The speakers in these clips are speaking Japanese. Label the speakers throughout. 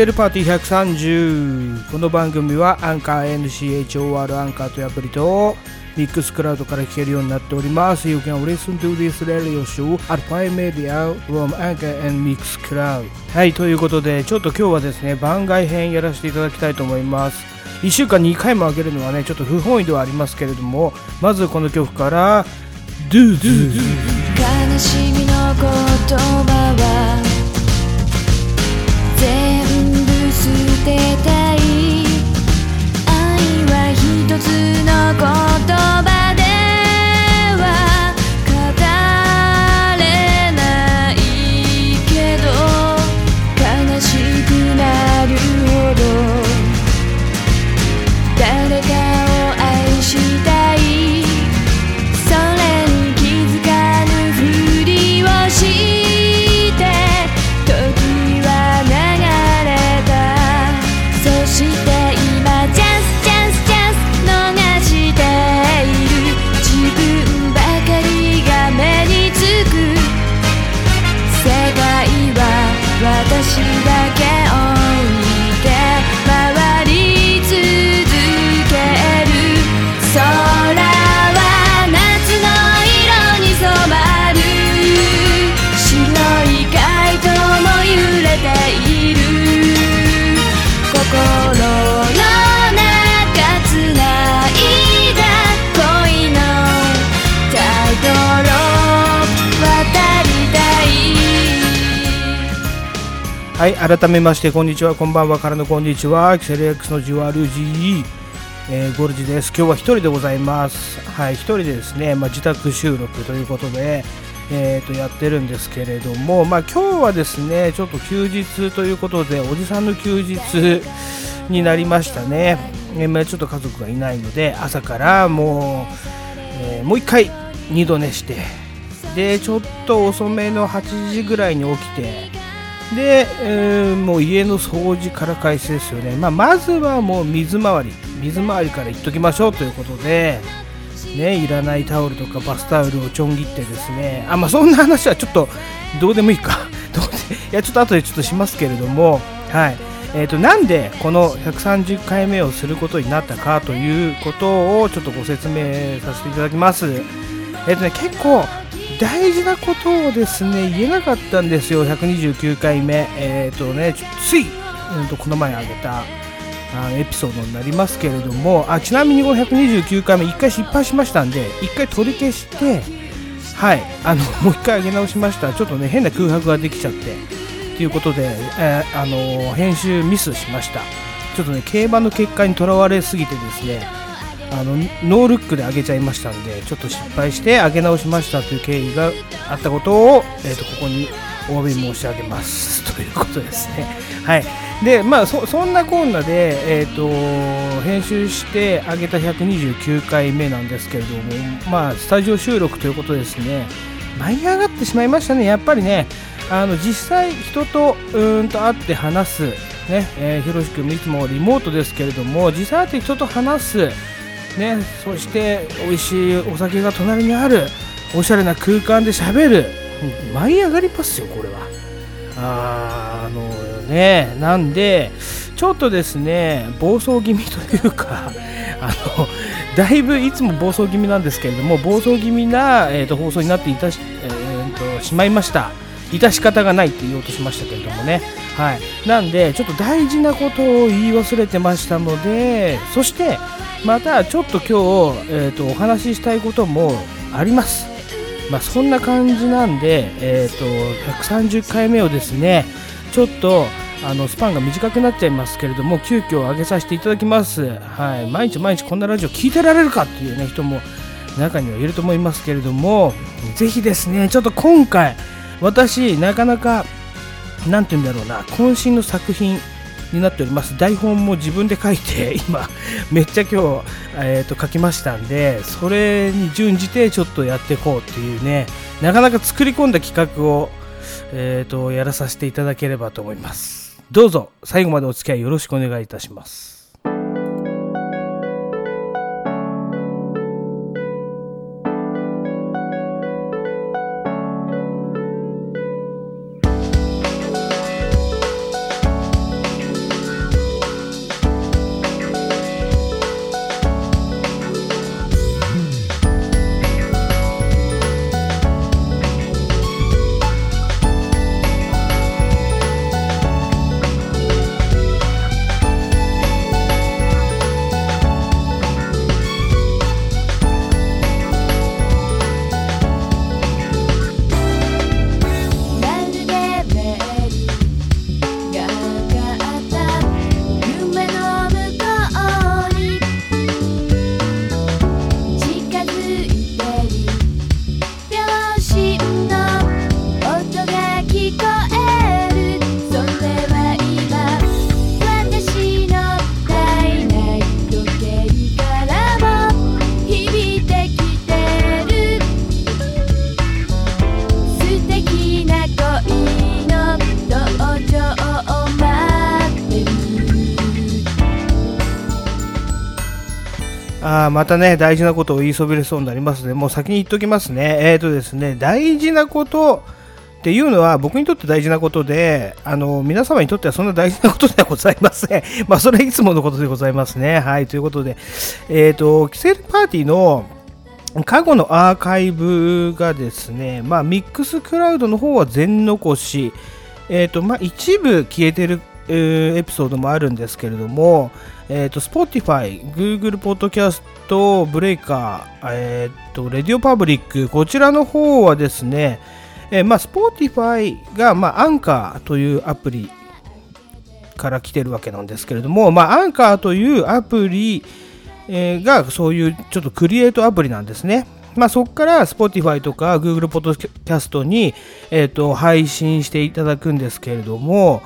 Speaker 1: セールパーティー130この番組はアンカー NCHOR アンカーというアプリとミックスクラウドから聴けるようになっております。You can listen to this radio show at Pi Media from Anchor and Mixcloud はいということでちょっと今日はですね番外編やらせていただきたいと思います。1週間2回も上げるのはねちょっと不本意ではありますけれどもまずこの曲から「Do Do」
Speaker 2: 悲しみの言葉は愛は一つの言葉。はい、
Speaker 1: 改めましてこんにちは、こんばんはからのこんにちは、キセル X のジュワルジー、えーゴルジです。今日は一人でございます。はい、一人でですね、まあ、自宅収録ということで、えー、とやってるんですけれども、まあ、今日はですね、ちょっと休日ということで、おじさんの休日になりましたね。えーまあ、ちょっと家族がいないので、朝からもう、えーもう一回二度寝して、で、ちょっと遅めの8時ぐらいに起きて、で、えーもう家の掃除から開始ですよね、まあ、まずはもう水回り水回りからいっときましょうということで、ね、いらないタオルとかバスタオルをちょん切ってですね。あ、まあ、そんな話はちょっとどうでもいいか。どういやちょっと後でちょっとしますけれども、はい。えー、となんでこの130回目をすることになったかということをちょっとご説明させていただきます。えっ、とね、結構大事なことをですね言えなかったんですよ、129回目。えっ、とね、つい、うん、とこの前あげたあエピソードになりますけれども、あちなみにこの129回目、1回失敗しましたんで、1回取り消して、はい、あのもう1回上げ直しました。ちょっとね、変な空白ができちゃって。ということで、えーあの編集ミスしました。ちょっとね、競馬の結果にとらわれすぎてですね、あのノールックで上げちゃいましたんで、ちょっと失敗して上げ直しましたという経緯があったことを、えー、とここにお詫び申し上げます ということですね。はい。で、まあ、そそんなこんなで、えー、と編集して上げた129回目なんですけれども、まあ、スタジオ収録ということですね、舞い上がってしまいましたね、やっぱりね、あの実際、人とうんと会って話す、ねえー、ひろし君もいつもリモートですけれども、実際会って人と話す、ね、そして美味しいお酒が隣にあるおしゃれな空間で喋るうん舞い上がりますよこれは。ああのねなんでちょっとですね暴走気味というか あのだいぶいつも暴走気味なんですけれども暴走気味な、えー、と放送になっていたし,、えーとしまいました。致し方がないって言おうとしましたけれどもね。はい。なんでちょっと大事なことを言い忘れてましたのでそしてまたちょっと今日、えー、とお話ししたいこともあります。まあ、そんな感じなんで、えー、と130回目をですねちょっとあのスパンが短くなっちゃいますけれども急遽上げさせていただきます、はい、毎日毎日こんなラジオ聞いてられるかっていう、ね、人も中にはいると思いますけれどもぜひですねちょっと今回私なかなかなんて言うんだろうな渾身の作品になっております。台本も自分で書いて 今めっちゃ今日、えー、と書きましたんでそれに準じてちょっとやっていこうっていうねなかなか作り込んだ企画を、えー、とやらさせていただければと思います。どうぞ最後までお付き合いよろしくお願いいたします。またね、大事なことを言いそびれそうになりますので、もう先に言っときますね。えっ、とですね、大事なことっていうのは僕にとって大事なことで、あの、皆様にとってはそんな大事なことではございません。まあ、それはいつものことでございますね。はい、ということで、えっ、と、キセルパーティーの過去のアーカイブがですね、まあ、ミックスクラウドの方は全残し、えっ、と、まあ、一部消えてる、えーエピソードもあるんですけれども、えっ、と、Spotify、Google Podcast、ブレイカー、えっ、と、レディオパブリック、こちらの方はですね、えーまあ、Spotify が、まあ、アンカーというアプリから来てるわけなんですけれども、まあ、アンカーというアプリ、えーがそういうちょっとクリエイトアプリなんですね。まあ、そこから Spotify とか Google Podcast に、えー、と配信していただくんですけれども、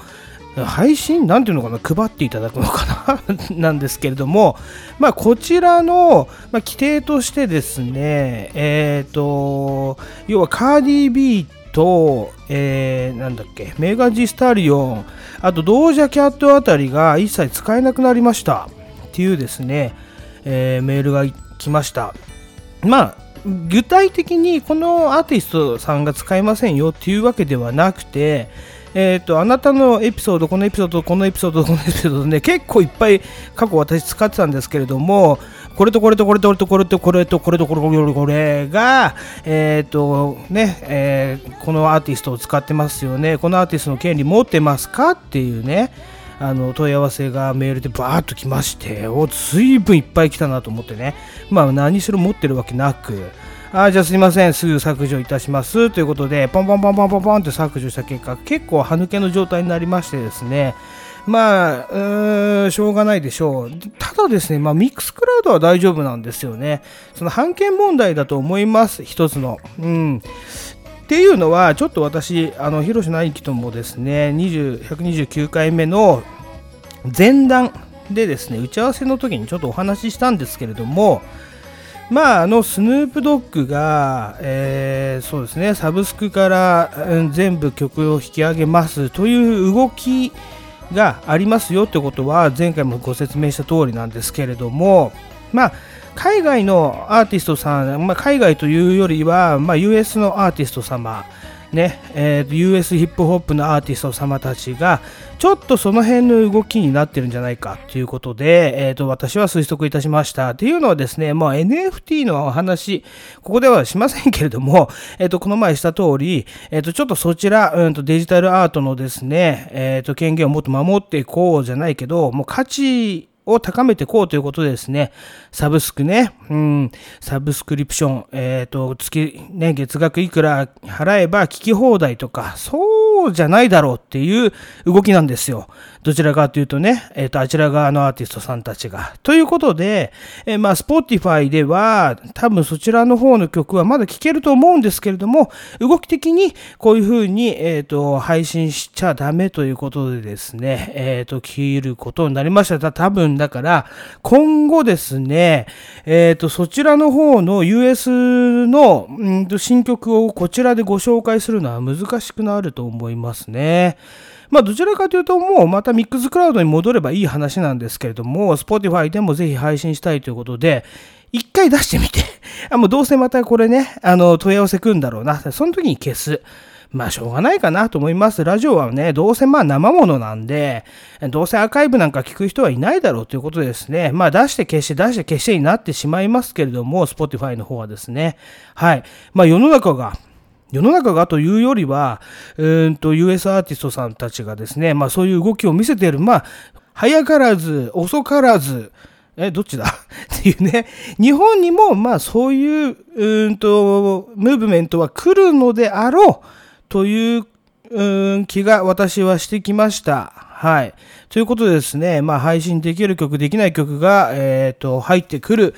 Speaker 1: 配信なんていうのかな配っていただくのかな なんですけれども、まあ、こちらの、まあ、規定としてですね、えっ、と、要はカーディー B と、えーなんだっけ、メガジスタリオン、あとドージャキャットあたりが一切使えなくなりましたっていうですね、えーメールが来ました。まあ、具体的にこのアーティストさんが使えませんよっていうわけではなくて、えっ、と、あなたのエピソード、このエピソード、このエピソード、このエピソードね、結構いっぱい過去私使ってたんですけれども、これとこれとこれとこれとこれとこれとこれとこれとこれが、えっ、と、ね、えーこのアーティストを使ってますよね、このアーティストの権利持ってますかっていうね、あの問い合わせがメールでバーッと来まして、お随分いっぱい来たなと思ってね、まあ何しろ持ってるわけなく、あじゃあすいません、すぐ削除いたしますということで、ポンポンポンポンポンポンって削除した結果、結構歯抜けの状態になりましてですね、まあ、うーんしょうがないでしょう。ただですね、まあ、ミックスクラウドは大丈夫なんですよね。その判権問題だと思います、一つの。うん。っていうのは、ちょっと私、あの、広瀬直樹ともですね、20 129回目の前段でですね、打ち合わせの時にちょっとお話ししたんですけれども、まあ、あのスヌープドッグが、えーそうですね、サブスクから、うん全部曲を引き上げますという動きがありますよってことは、前回もご説明した通りなんですけれども、まあ、海外のアーティストさん、まあ、海外というよりは、まあ、US のアーティスト様、ねえーと US ヒップホップのアーティスト様たちがちょっとその辺の動きになってるんじゃないかということで、えーと私は推測いたしました。っていうのはですね、もう NFT のお話、ここではしませんけれども、えーとこの前した通り、えーとちょっとそちら、うん、とデジタルアートのですね、えーと権限をもっと守っていこうじゃないけど、もう価値を高めていこうということでですね、サブスクね、うん、サブスクリプション、えっ、と、月、ね、月額いくら払えば聞き放題とか、そうじゃないだろうっていう動きなんですよ。どちらかというとね、えっ、と、あちら側のアーティストさんたちが。ということで、えーまあ、Spotify では、多分そちらの方の曲はまだ聴けると思うんですけれども、動き的にこういう風に、えっ、と、配信しちゃダメということでですね、えっ、と、切ることになりました。た多分だから、今後ですね、えっ、と、そちらの方の US のうんと新曲をこちらでご紹介するのは難しくなると思いますね。まあ、どちらかというと、もうまたミックスクラウドに戻ればいい話なんですけれども、Spotify でもぜひ配信したいということで、一回出してみて、あもうどうせまたこれね、あの、問い合わせ来るんだろうな。その時に消す。まあ、しょうがないかなと思います。ラジオはね、どうせまあ生ものなんで、どうせアーカイブなんか聞く人はいないだろうということですね。まあ、出して消して、出して消してになってしまいますけれども、Spotify の方はですね。はい。まあ、世の中が、世の中がというよりは、うーんと US アーティストさんたちがですね、まあそういう動きを見せている、まあ、早からず、遅からず、え、どっちだ？っていうね。日本にも、まあそういう、うーんと、ムーブメントは来るのであろうという、うん気が私はしてきました。はい。ということでですね、まあ配信できる曲、できない曲が、えっ、と、入ってくる。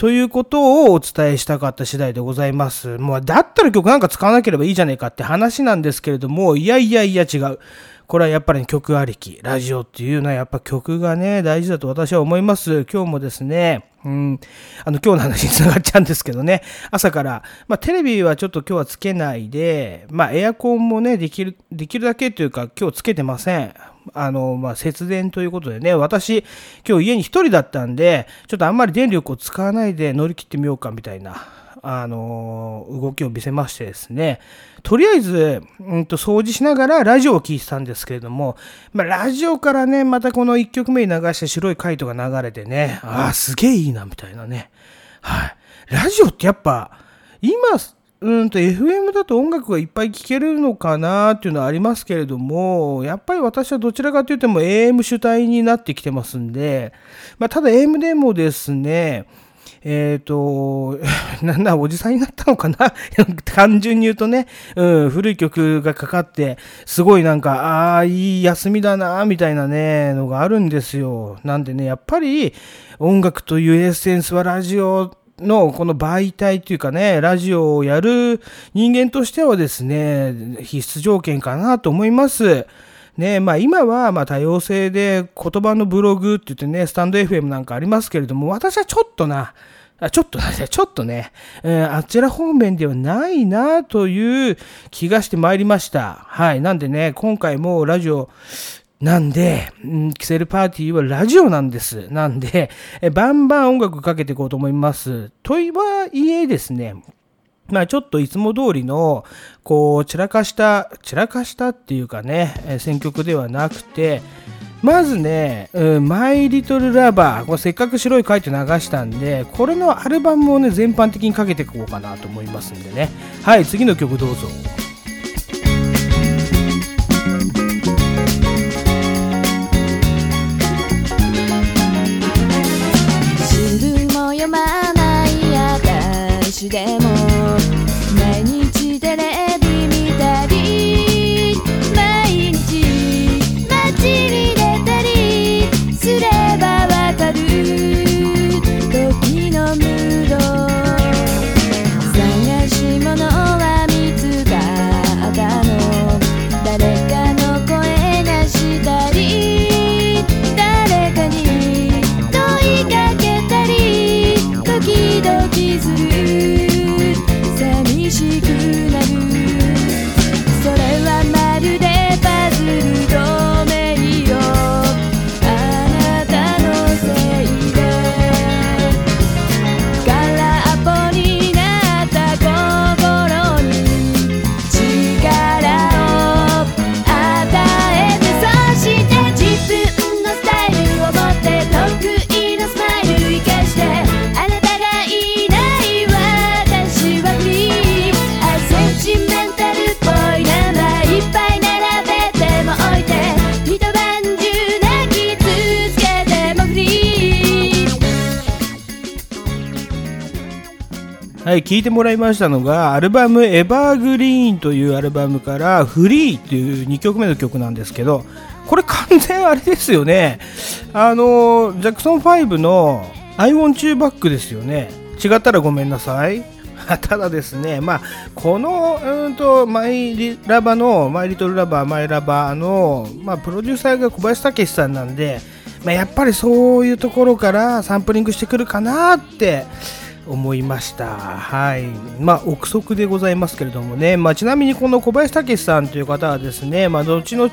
Speaker 1: ということをお伝えしたかった次第でございます。もう、だったら曲なんか使わなければいいじゃねえかって話なんですけれども、いやいやいや違う。これはやっぱり曲ありき。ラジオっていうのはやっぱ曲がね、大事だと私は思います。今日もですね、うん、あの、今日の話につながっちゃうんですけどね、朝から、まあ、テレビはちょっと今日はつけないで、まあ、エアコンもね、できる、できるだけというか、今日つけてません。あの、まあ、節電ということでね、私、今日家に一人だったんで、ちょっとあんまり電力を使わないで乗り切ってみようかみたいな、あの動きを見せましてですね、とりあえず、うんと、掃除しながらラジオを聴いてたんですけれども、まあ、ラジオからね、またこの1曲目に流して白いカイトが流れてね、ああ、すげえいいな、みたいなね。はい。ラジオってやっぱ、今、うんと FM だと音楽がいっぱい聴けるのかなっていうのはありますけれども、やっぱり私はどちらかというとも AM 主体になってきてますんで、まあ、ただ AM でもですね、えっ、ー、と、なんだ、おじさんになったのかな？単純に言うとね、うん、古い曲がかかって、すごいなんか、ああ、いい休みだな、みたいなね、のがあるんですよ。なんでね、やっぱり音楽というエッセンスはラジオのこの媒体というかね、ラジオをやる人間としてはですね、必須条件かなと思います。ね、まあ今はま多様性で言葉のブログって言ってね、スタンド FM なんかありますけれども、私はちょっとな、あちょっとね、ちょっとね、えー、あちら方面ではないなという気がしてまいりました。はい。なんでね、今回もラジオ、なんで、キセルパーティーはラジオなんです。なんで、バンバン音楽かけていこうと思います。とはいえですね、まあちょっといつも通りの、こう、散らかした、散らかしたっていうかね、選曲ではなくて、まずね、マイリトルラバー、これせっかく白い書いて流したんで、これのアルバムをね、全般的にかけていこうかなと思いますんでね。はい、次の曲どうぞ。聞いてもらいましたのが、アルバムエバーグリーンというアルバムからフリーっていう2曲目の曲なんですけど、これ完全あれですよね。あの、ジャクソン5の I want you back ですよね。違ったらごめんなさい。ただですね、まあ、この、うんと、マイラバの、マイリトルラバー、マイラバーの、まあ、プロデューサーが小林武さんなんで、まあ、やっぱりそういうところからサンプリングしてくるかなって、思いました。はい。まあ、憶測でございますけれどもね。まあ、ちなみにこの小林武史さんという方はですね、まあ、後々、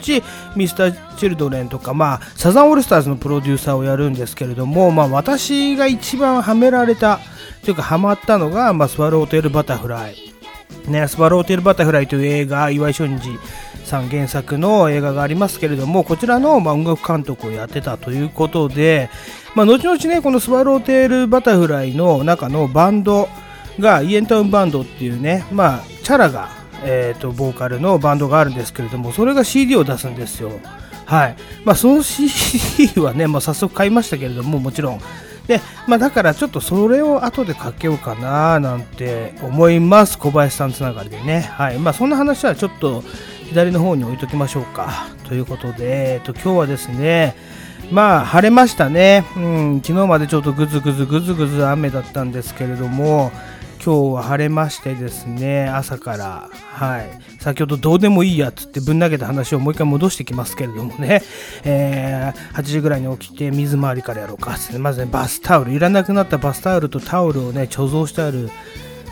Speaker 1: ミスター・チルドレンとか、まあ、サザンオールスターズのプロデューサーをやるんですけれども、まあ、私が一番はめられた、というか、ハマったのが、まあ、スワロウテイル・バタフライ。ね、スワロウテイル・バタフライという映画、岩井俊二さん原作の映画がありますけれども、こちらの、ま、音楽監督をやってたということで、まあ、後々ね、このスワローテールバタフライの中のバンドが、イエンタウンバンドっていうね、まあ、チャラが、えーと、ボーカルのバンドがあるんですけれども、それが CD を出すんですよ。はい。まあ、その CD はね、まあ、早速買いましたけれども、もちろん。で、まあ、だからちょっとそれを後でかけようかななんて思います。小林さんつながりでね。はい。まあ、そんな話はちょっと左の方に置いときましょうか。ということで、えっと、今日はですね、まあ晴れましたね、うん、昨日までちょっとぐずぐずぐずぐず雨だったんですけれども今日は晴れましてですね朝からはい。先ほどどうでもいいやつってぶん投げた話をもう一回戻してきますけれどもね、えー、8時ぐらいに起きて水回りからやろうかってまずねバスタオル。いらなくなったバスタオルとタオルをね貯蔵してある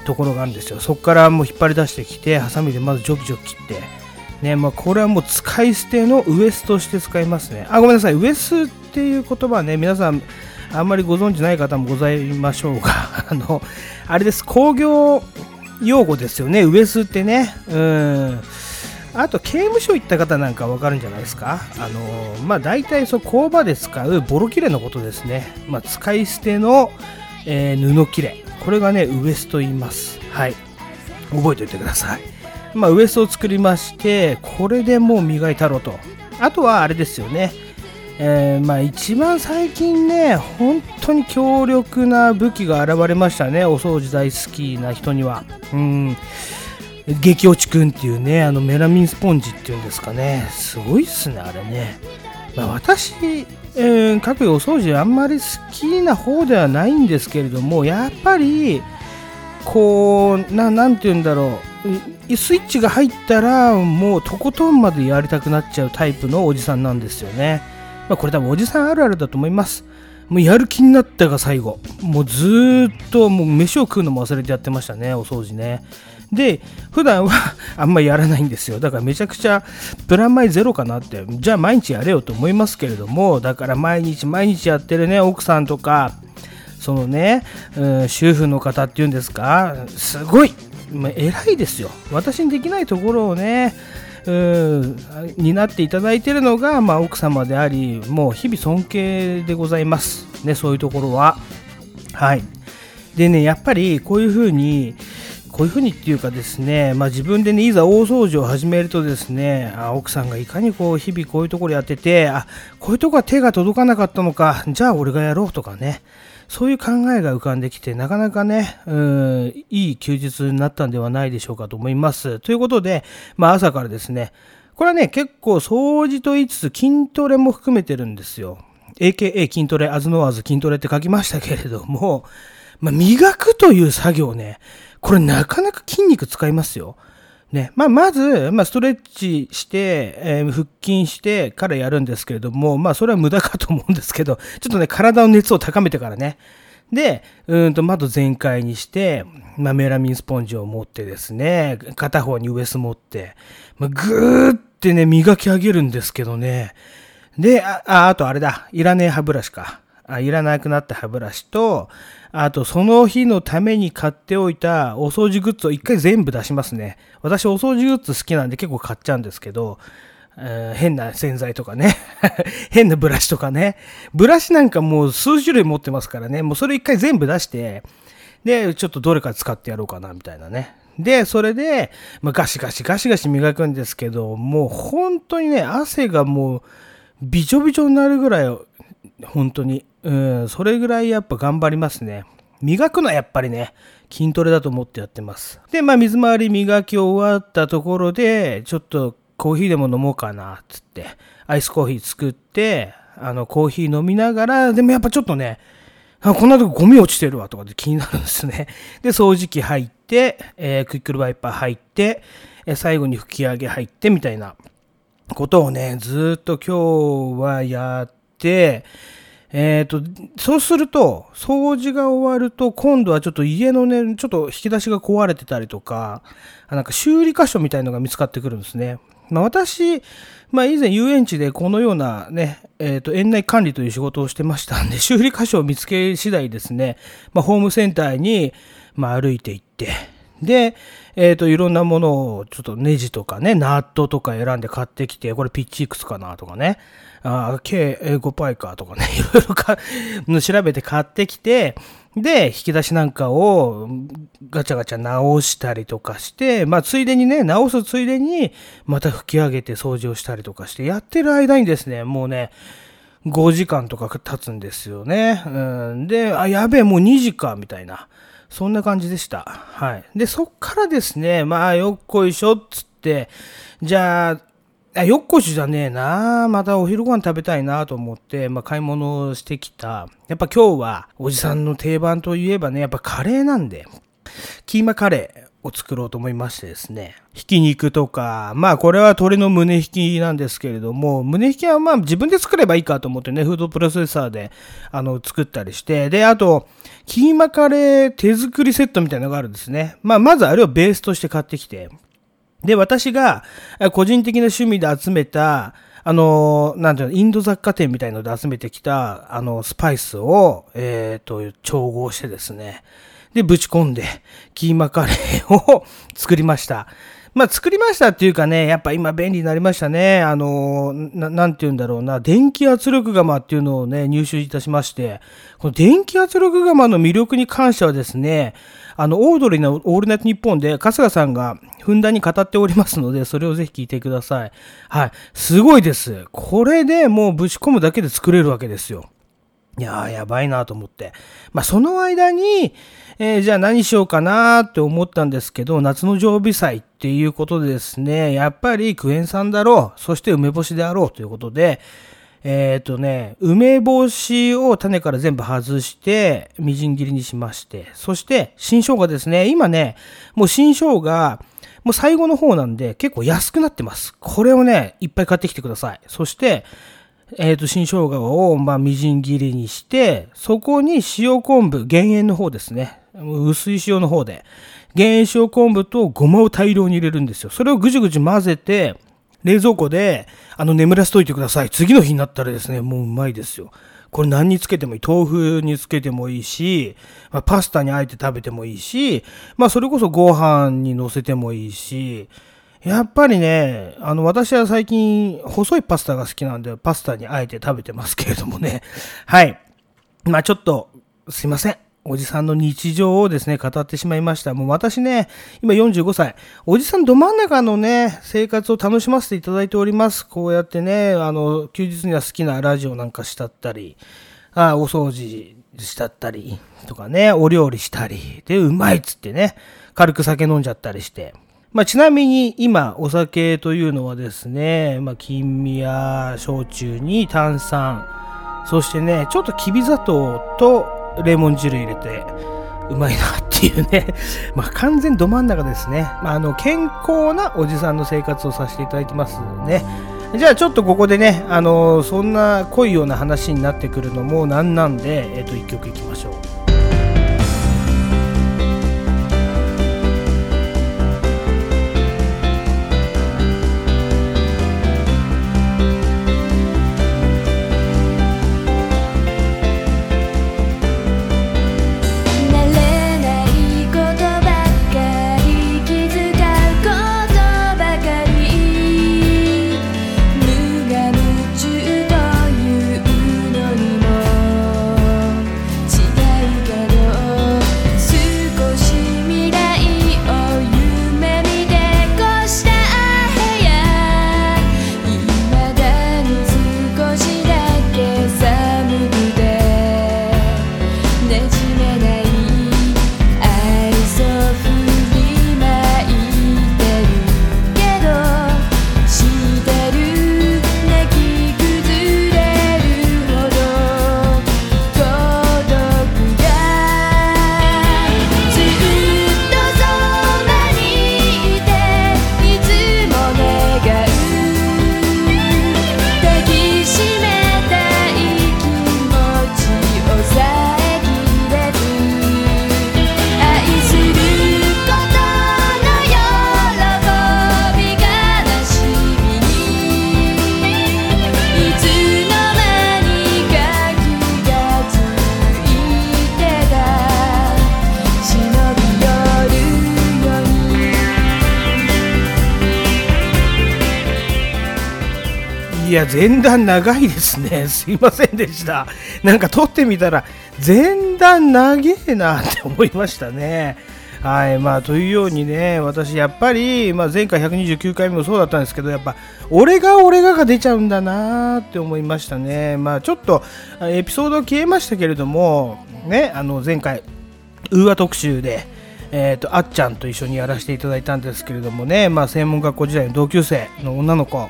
Speaker 1: ところがあるんですよ。そこからもう引っ張り出してきてハサミでまずジョキジョキ切ってね、まあ、これはもう使い捨てのウエスとして使いますね。あ、ごめんなさい。ウエスっていう言葉ね、皆さん、あんまりご存知ない方もございましょうが、あの、あれです。工業用語ですよね。ウエスってね。うん。あと、刑務所行った方なんかわかるんじゃないですか。あの、まあ、大体、そう、工場で使うボロ切れのことですね。まあ、使い捨ての、えー、布切れ。これがね、ウエスと言います。はい。覚えておいてください。まあ、ウエストを作りまして、これでもう磨いたろうと。あとはあれですよね。えー、まあ一番最近ね、本当に強力な武器が現れましたね、お掃除大好きな人には。うん。激落ちくんっていうね、あのメラミンスポンジっていうんですかね。すごいっすね、あれね。まあ、私、えー、各お掃除あんまり好きな方ではないんですけれども、やっぱり、こう、ななんて言うんだろう。スイッチが入ったら、もうとことんまでやりたくなっちゃうタイプのおじさんなんですよね。まあ、これ多分おじさんあるあるだと思います。もうやる気になったが最後。もうずっともう飯を食うのも忘れてやってましたね、お掃除ね。で、普段は あんまりやらないんですよ。だからめちゃくちゃプラマイゼロかなって、じゃあ毎日やれよと思いますけれども、だから毎日毎日やってるね、奥さんとか、そのね、うん、主婦の方っていうんですか、すごい、まあ、偉いですよ。私にできないところをね、うん担っていただいているのが、まあ、奥様であり、もう日々尊敬でございます。ね、そういうところは。はい。でね、やっぱりこういうふうに、こういうふうにっていうかですね、まあ、自分でね、いざ大掃除を始めるとですね、あ奥さんがいかにこう日々こういうところやってて、あこういうとこは手が届かなかったのか、じゃあ俺がやろうとかね、そういう考えが浮かんできて、なかなかね、うん、いい休日になったんではないでしょうかと思います。ということで、まあ朝からですね、これはね、結構掃除と言いつつ筋トレも含めてるんですよ。AKA 筋トレ、アズノワーズ筋トレって書きましたけれども、まあ、磨くという作業ね、これなかなか筋肉使いますよ。ね。まあ、まず、まあ、ストレッチして、えー、腹筋してからやるんですけれども、まあ、それは無駄かと思うんですけど、ちょっとね、体の熱を高めてからね。で、うんと、窓全開にして、まあ、メラミンスポンジを持ってですね、片方にウエス持って、まあ、ぐーってね、磨き上げるんですけどね。で、あ、ああとあれだ。いらねえ歯ブラシか。あいらなくなった歯ブラシと、あとその日のために買っておいたお掃除グッズを一回全部出しますね。私お掃除グッズ好きなんで結構買っちゃうんですけど、え、変な洗剤とかね。変なブラシとかね。ブラシなんかもう数種類持ってますからね。もうそれ一回全部出して、で、ちょっとどれか使ってやろうかな、みたいなね。で、それで、ま、ガシガシガシガシ磨くんですけど、もう本当にね、汗がもうびちょびちょになるぐらい、本当に。うん、それぐらいやっぱ頑張りますね。磨くのはやっぱりね、筋トレだと思ってやってます。で、まあ水回り磨き終わったところで、ちょっとコーヒーでも飲もうかな、つって、アイスコーヒー作って、あの、コーヒー飲みながら、でもやっぱちょっとね、あこんなとこゴミ落ちてるわとかで気になるんですね。で、掃除機入って、えー、クイックルワイパー入って、え、最後に吹き上げ入ってみたいなことをね、ずっと今日はやって、えっ、ー、と、そうすると、掃除が終わると、今度はちょっと家のね、ちょっと引き出しが壊れてたりとか、なんか修理箇所みたいのが見つかってくるんですね。まあ、私、まあ、以前遊園地でこのようなね、えっ、ー、と、園内管理という仕事をしてましたんで、修理箇所を見つけ次第ですね、まあ、ホームセンターに、まあ、歩いて行って、で、えっ、ー、と、いろんなものを、ちょっとネジとかね、ナットとか選んで買ってきて、これピッチいくつかなとかね、あ計5パイかとかね、いろいろか調べて買ってきて、で、引き出しなんかをガチャガチャ直したりとかして、まあ、ついでにね、直すついでに、また吹き上げて掃除をしたりとかして、やってる間にですね、もうね、5時間とか経つんですよね。うん、で、あ、やべえ、もう2時か、みたいな。そんな感じでした。はい。で、そっからですね、まあ、よっこいしょっつって、じゃあ、あよっこしじゃねえな。またお昼ご飯食べたいなと思って、まあ、買い物をしてきた。やっぱ今日は、おじさんの定番といえばね、やっぱカレーなんで、キーマカレーを作ろうと思いましてですね。ひき肉とか、まあこれは鶏の胸ひきなんですけれども、胸ひきはまあ自分で作ればいいかと思ってね、フードプロセッサーであの作ったりして、で、あと、キーマカレー手作りセットみたいなのがあるんですね。まあまずあれをベースとして買ってきて、で、私が個人的な趣味で集めた、あの、なんていうの、インド雑貨店みたいので集めてきた、あの、スパイスを、えっ、と、調合してですね、で、ぶち込んで、キーマカレーを 作りました。まあ、作りましたっていうかね、やっぱ今便利になりましたね。あの、なんて言うんだろうな、電気圧力釜っていうのをね、入手いたしまして、この電気圧力釜の魅力に関してはですね、あの、オードリーのオールナイトニッポンで春日さんがふんだんに語っておりますので、それをぜひ聞いてください。はい。すごいです。これでもうぶち込むだけで作れるわけですよ。いやー、やばいなと思って。まあ、その間に、えーじゃあ何しようかなって思ったんですけど、夏の常備菜っていうことでですね、やっぱりクエン酸だろう、そして梅干しであろうということで、えっ、とね、梅干しを種から全部外して、みじん切りにしまして、そして新生姜ですね。今ね、もう新生姜、もう最後の方なんで結構安くなってます。これをね、いっぱい買ってきてください。そして、えっ、と、新生姜を、まあ、みじん切りにして、そこに塩昆布、減塩の方ですね。薄い塩の方で。減塩塩昆布とごまを大量に入れるんですよ。それをぐじゅぐじゅ混ぜて、冷蔵庫で、あの、眠らせといてください。次の日になったらですね、もううまいですよ。これ何につけてもいい。豆腐につけてもいいし、まあ、パスタにあえて食べてもいいし、まあ、それこそご飯に乗せてもいいし、やっぱりね、あの、私は最近、細いパスタが好きなんで、パスタにあえて食べてますけれどもね。はい。まあちょっと、すいません。おじさんの日常をですね、語ってしまいました。もう私ね、今45歳。おじさんど真ん中のね、生活を楽しませていただいております。こうやってね、あの、休日には好きなラジオなんかしたったり、あお掃除したったり、とかね、お料理したり、で、うまいっつってね、軽く酒飲んじゃったりして。まあ、ちなみに今お酒というのはですね、まあ、金味や焼酎に炭酸そしてねちょっときび砂糖とレモン汁入れてうまいなっていうね。まあ完全ど真ん中ですね、まあ、あの健康なおじさんの生活をさせていただきますね。じゃあちょっとここでねあのそんな濃いような話になってくるのもなんなんで、えっと1曲いきましょう。前段長いですね。すいませんでした。なんか撮ってみたら、前段長えなって思いましたね。はい。まあ、というようにね、私、やっぱり、まあ、前回129回目もそうだったんですけど、やっぱ、俺が俺がが出ちゃうんだなって思いましたね。まあ、ちょっと、エピソード消えましたけれども、ね、あの、前回、ウーア特集で、えー、とあっちゃんと一緒にやらせていただいたんですけれどもね、まあ、専門学校時代の同級生の女の子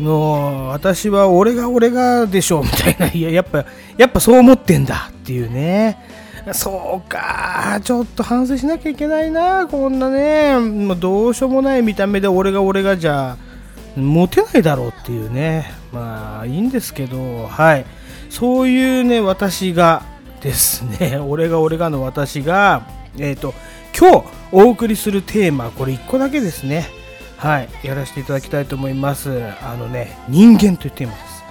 Speaker 1: の私は俺が俺がでしょみたいな。いややっぱやっぱそう思ってんだっていうね。そうか。ちょっと反省しなきゃいけないな。こんなね。もうどうしようもない見た目で俺が俺がじゃモテないだろうっていうね。まあいいんですけど。はい。そういうね私がですね。俺が俺がの私がえっ、と今日お送りするテーマこれ1個だけですね。はい、やらせていただきたいと思います。あのね、人間というテーマです。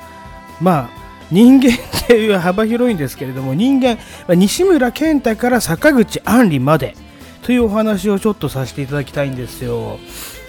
Speaker 1: まあ、人間っていう幅広いんですけれども、人間、西村健太から坂口杏里までというお話をちょっとさせていただきたいんですよ。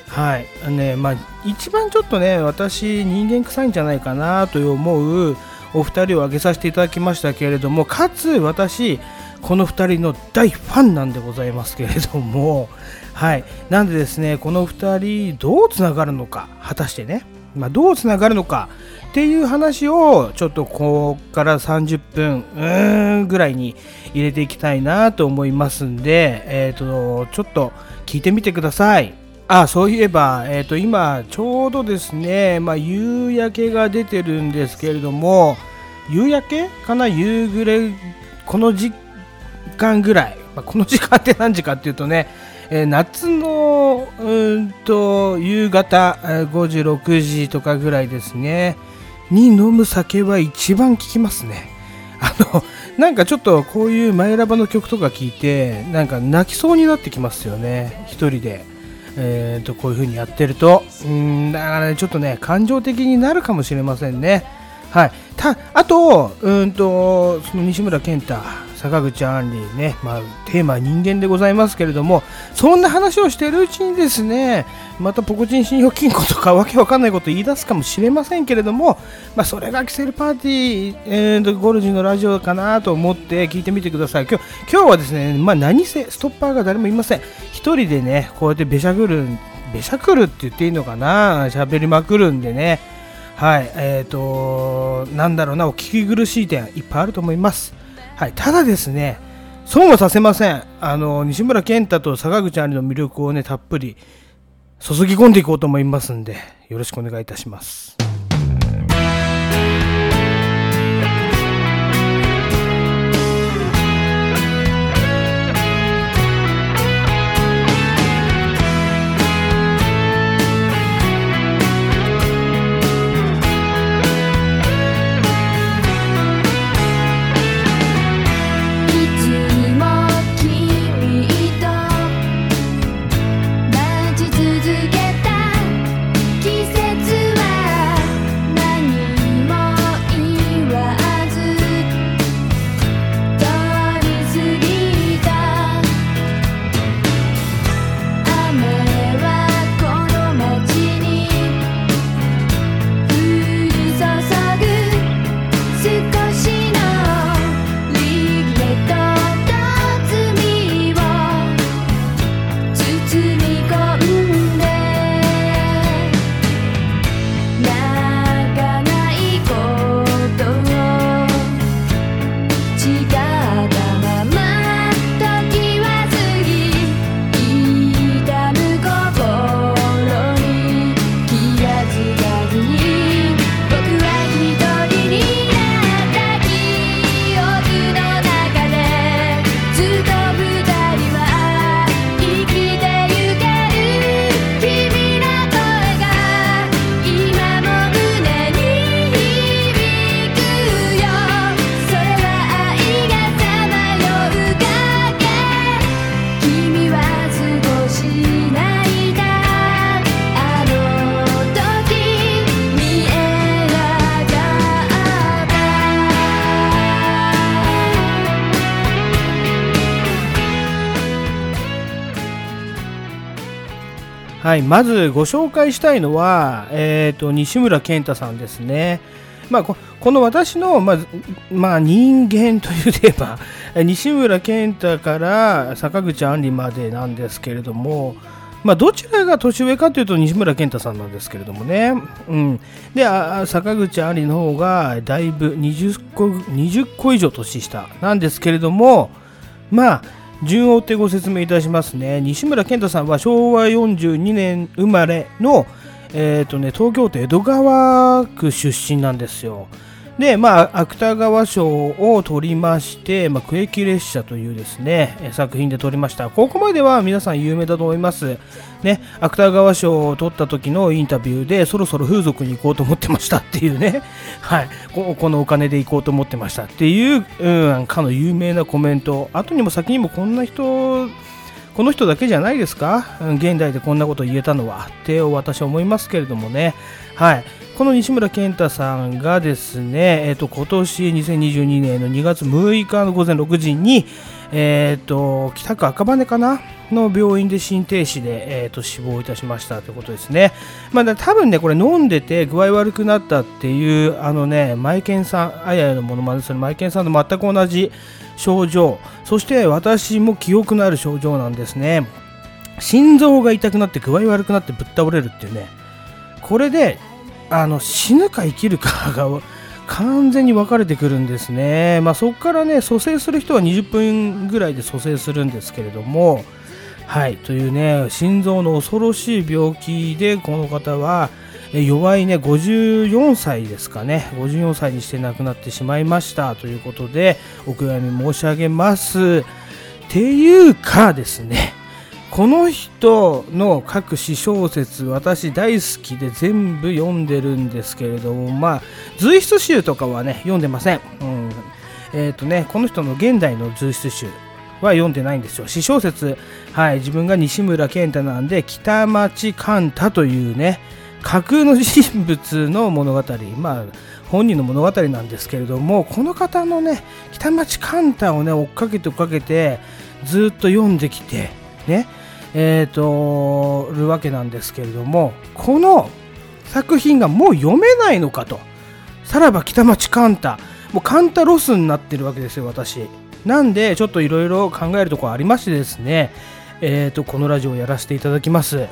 Speaker 1: はい。あね、まあ、一番ちょっとね、私、人間臭いんじゃないかなと思うお二人を挙げさせていただきましたけれども、かつ私、この2人の大ファンなんでございますけれども、はい、なんでですね、この2人、どうつながるのか、果たしてね、まあ、どうつながるのかっていう話を、ちょっとここから30分うーんぐらいに入れていきたいなと思いますんで、えっ、と、ちょっと聞いてみてください。あそういえば、えー、と今、ちょうどですね、まあ、夕焼けが出てるんですけれども、夕焼けかな、夕暮れ、この時間ぐらい、まあ、この時間って何時かっていうとね、えー夏のうんと夕方5時、6時とかぐらいですね、に飲む酒は一番効きますね。あのなんかちょっとこういうマイラバの曲とか聞いて、なんか泣きそうになってきますよね、一人で。えー、とこういう風にやってると、うんだからね、ちょっとね、感情的になるかもしれませんね。はい、たあと、うんとその西村健太、坂口杏里ね、まあ、テーマは人間でございますけれども、そんな話をしているうちにですね、またポコチン信用金庫とかわけわかんないこと言い出すかもしれませんけれども、まあ、それがキセルパーティー、えーと、ゴルジュのラジオかなと思って聞いてみてください。今日今日はですね、まあ、何せストッパーが誰もいません。一人でね、こうやってべしゃくる、べしゃくるって言っていいのかな、喋りまくるんでね、はい、えっ、と、なんだろうな、お聞き苦しい点いっぱいあると思います。はい、ただですね、損はさせません。あの、西村健太と坂口杏里の魅力をね、たっぷり注ぎ込んでいこうと思いますんで、よろしくお願いいたします。
Speaker 2: はい、まず
Speaker 1: ご紹介したいのは、えー、と西村健太さんですね。まあ、この私の、まあずまあ、人間というテーマ、西村健太から坂口杏里までなんですけれども、まあ、どちらが年上かというと西村健太さんなんですけれどもね。うん、で、あ坂口杏里の方がだいぶ20個 ,20 個以上年下なんですけれども、まあ、順を追ってご説明いたしますね。西村健太さんは昭和42年生まれの、えーとね、東京都江戸川区出身なんですよ。で、まあ、芥川賞を取りまして、まあ、区域列車というですね、作品で取りました。ここまでは皆さん有名だと思います。ね、芥川賞を取った時のインタビューで、そろそろ風俗に行こうと思ってましたっていうね、はい、ここのお金で行こうと思ってましたっていう、うん、かの有名なコメント、後にも先にもこんな人、この人だけじゃないですか？現代でこんなこと言えたのはって私は思いますけれどもね。はい。この西村健太さんがですね、えっと今年2022年の2月6日の午前6時に、えっと北区赤羽かなの病院で心停止で、えっと死亡いたしましたということですね。まあ、だ多分ね、これ飲んでて具合悪くなったっていう、あのね、マイケンさん、あややのものまねするマイケンさんと全く同じ症状、そして私も記憶のある症状なんですね。心臓が痛くなって具合悪くなってぶっ倒れるっていうね。これであの死ぬか生きるかが完全に分かれてくるんですね。まあ、そこからね、蘇生する人は20分ぐらいで蘇生するんですけれども、はい、というね、心臓の恐ろしい病気で、この方は、弱いね、54歳ですかね、54歳にして亡くなってしまいましたということで、お悔やみ申し上げます。ていうかですね、この人の書く詩小説私大好きで全部読んでるんですけれどもまあ随筆集とかはね読んでません、うん、えっ、とねこの人の現代の随筆集は読んでないんですよ。詩小説はい自分が西村健太なんで北町寛太というね架空の人物の物語まあ本人の物語なんですけれどもこの方のね北町寛太をね追っかけて追っかけてずっと読んできてねえー、とるわけなんですけれどもこの作品がもう読めないのかと。さらば北町カンタ。もうカンタロスになってるわけですよ私。なんでちょっといろいろ考えるところありましてですねえー、とこのラジオをやらせていただきます。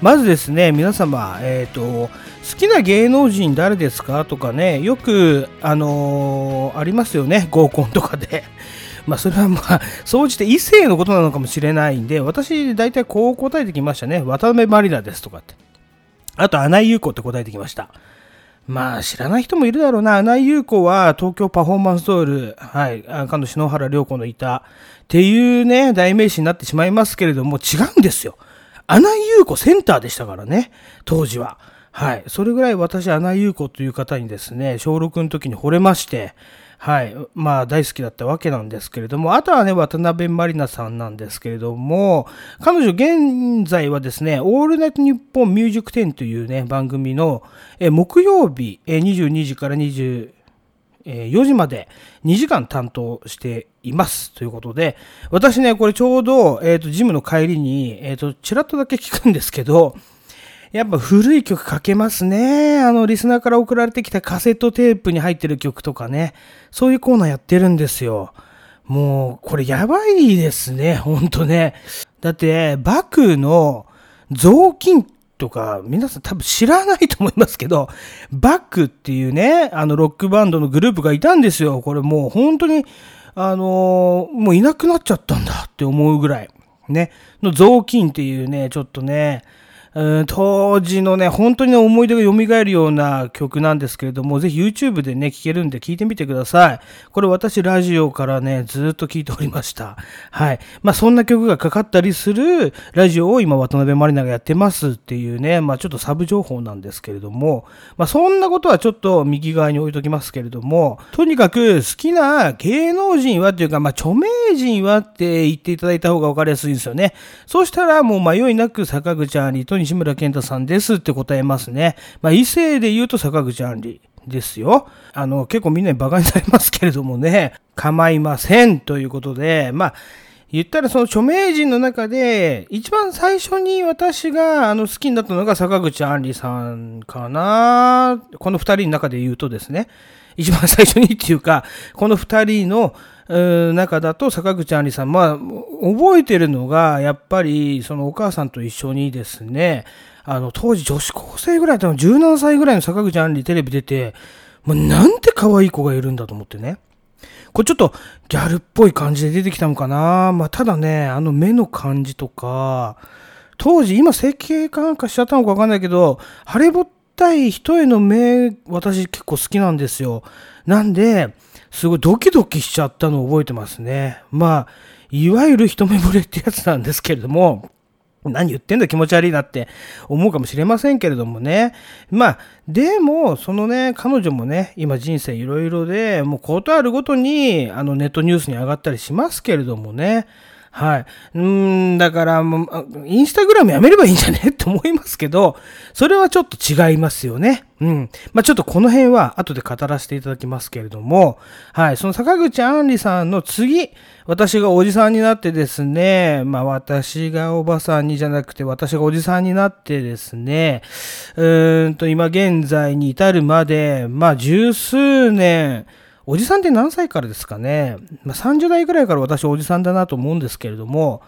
Speaker 1: まずですね皆様、えー、と好きな芸能人誰ですか？とかねよくあのーありますよね合コンとかで。まあ、それはまあ、総じて異性のことなのかもしれないんで、私、大体こう答えてきましたね。渡辺満里奈ですとかって。あと、穴井優子って答えてきました。まあ、知らない人もいるだろうな。穴井優子は東京パフォーマンスドール、はい、あかの篠原涼子のいたっていうね、代名詞になってしまいますけれども、違うんですよ。穴井優子センターでしたからね、当時は。はい。それぐらい私、穴井優子という方にですね、小6の時に惚れまして、はい。まあ、大好きだったわけなんですけれども、あとはね、渡辺満里奈さんなんですけれども、彼女現在はですね、オールナイトニッポンミュージック10というね、番組の、え木曜日、え22時から20、4時まで2時間担当していますということで、私ね、これちょうど、えっ、と、ジムの帰りに、えっ、と、ちらっとだけ聞くんですけど、やっぱ古い曲かけますね。あの、リスナーから送られてきたカセットテープに入ってる曲とかね。そういうコーナーやってるんですよ。もう、これやばいですね。ほんとね。だって、バクの雑巾とか、皆さん多分知らないと思いますけど、バックっていうね、あの、ロックバンドのグループがいたんですよ。これもう本当に、あのーもういなくなっちゃったんだって思うぐらい。ね。の雑巾っていうね、ちょっとね、当時のね、本当に思い出が蘇るような曲なんですけれども、ぜひ YouTube でね、聴けるんで聞いてみてください。これ私ラジオからね、ずっと聞いておりました。はい。まあそんな曲がかかったりするラジオを今渡辺満里奈がやってますっていうね、まあちょっとサブ情報なんですけれども、まあそんなことはちょっと右側に置いときますけれども、とにかく好きな芸能人はっていうか、まあ著名人はって言っていただいた方が分かりやすいんですよね。そうしたらもう迷いなく坂口杏里と西西村健太さんですって答えますね。まあ異性で言うと坂口杏里。ですよ。あの、結構みんなに馬鹿にされますけれどもね、構いませんということで、まあ、言ったらその著名人の中で、一番最初に私があの好きになったのが坂口杏里さんかな。この二人の中で言うとですね、一番最初にっていうか、この二人の中だと坂口杏里さん、まあ、覚えてるのが、やっぱりそのお母さんと一緒にですね、あの、当時女子高生ぐらいだったの、17歳ぐらいの坂口杏里テレビ出て、もうなんて可愛い子がいるんだと思ってね。これちょっとギャルっぽい感じで出てきたのかな。まあ、ただね、あの目の感じとか、当時、今整形かなんかしちゃったのかわかんないけど、腫れぼったい人への目、私結構好きなんですよ。なんで、すごいドキドキしちゃったのを覚えてますね。まあ、いわゆる一目惚れってやつなんですけれども、何言ってんだ気持ち悪いなって思うかもしれませんけれどもね。まあ、でも、そのね、彼女もね、今人生いろいろで、もうことあるごとに、あの、ネットニュースに上がったりしますけれどもね。はい。うん、だから、インスタグラムやめればいいんじゃね？って思いますけど、それはちょっと違いますよね。うん。まあ、ちょっとこの辺は後で語らせていただきますけれども、はい。その坂口杏里さんの次、私がおじさんになってですね、まあ、私がおばさんにじゃなくて、私がおじさんになってですね、うーんと、今現在に至るまで、まあ、十数年、おじさんって何歳からですかね、まあ、30代ぐらいから私おじさんだなと思うんですけれども、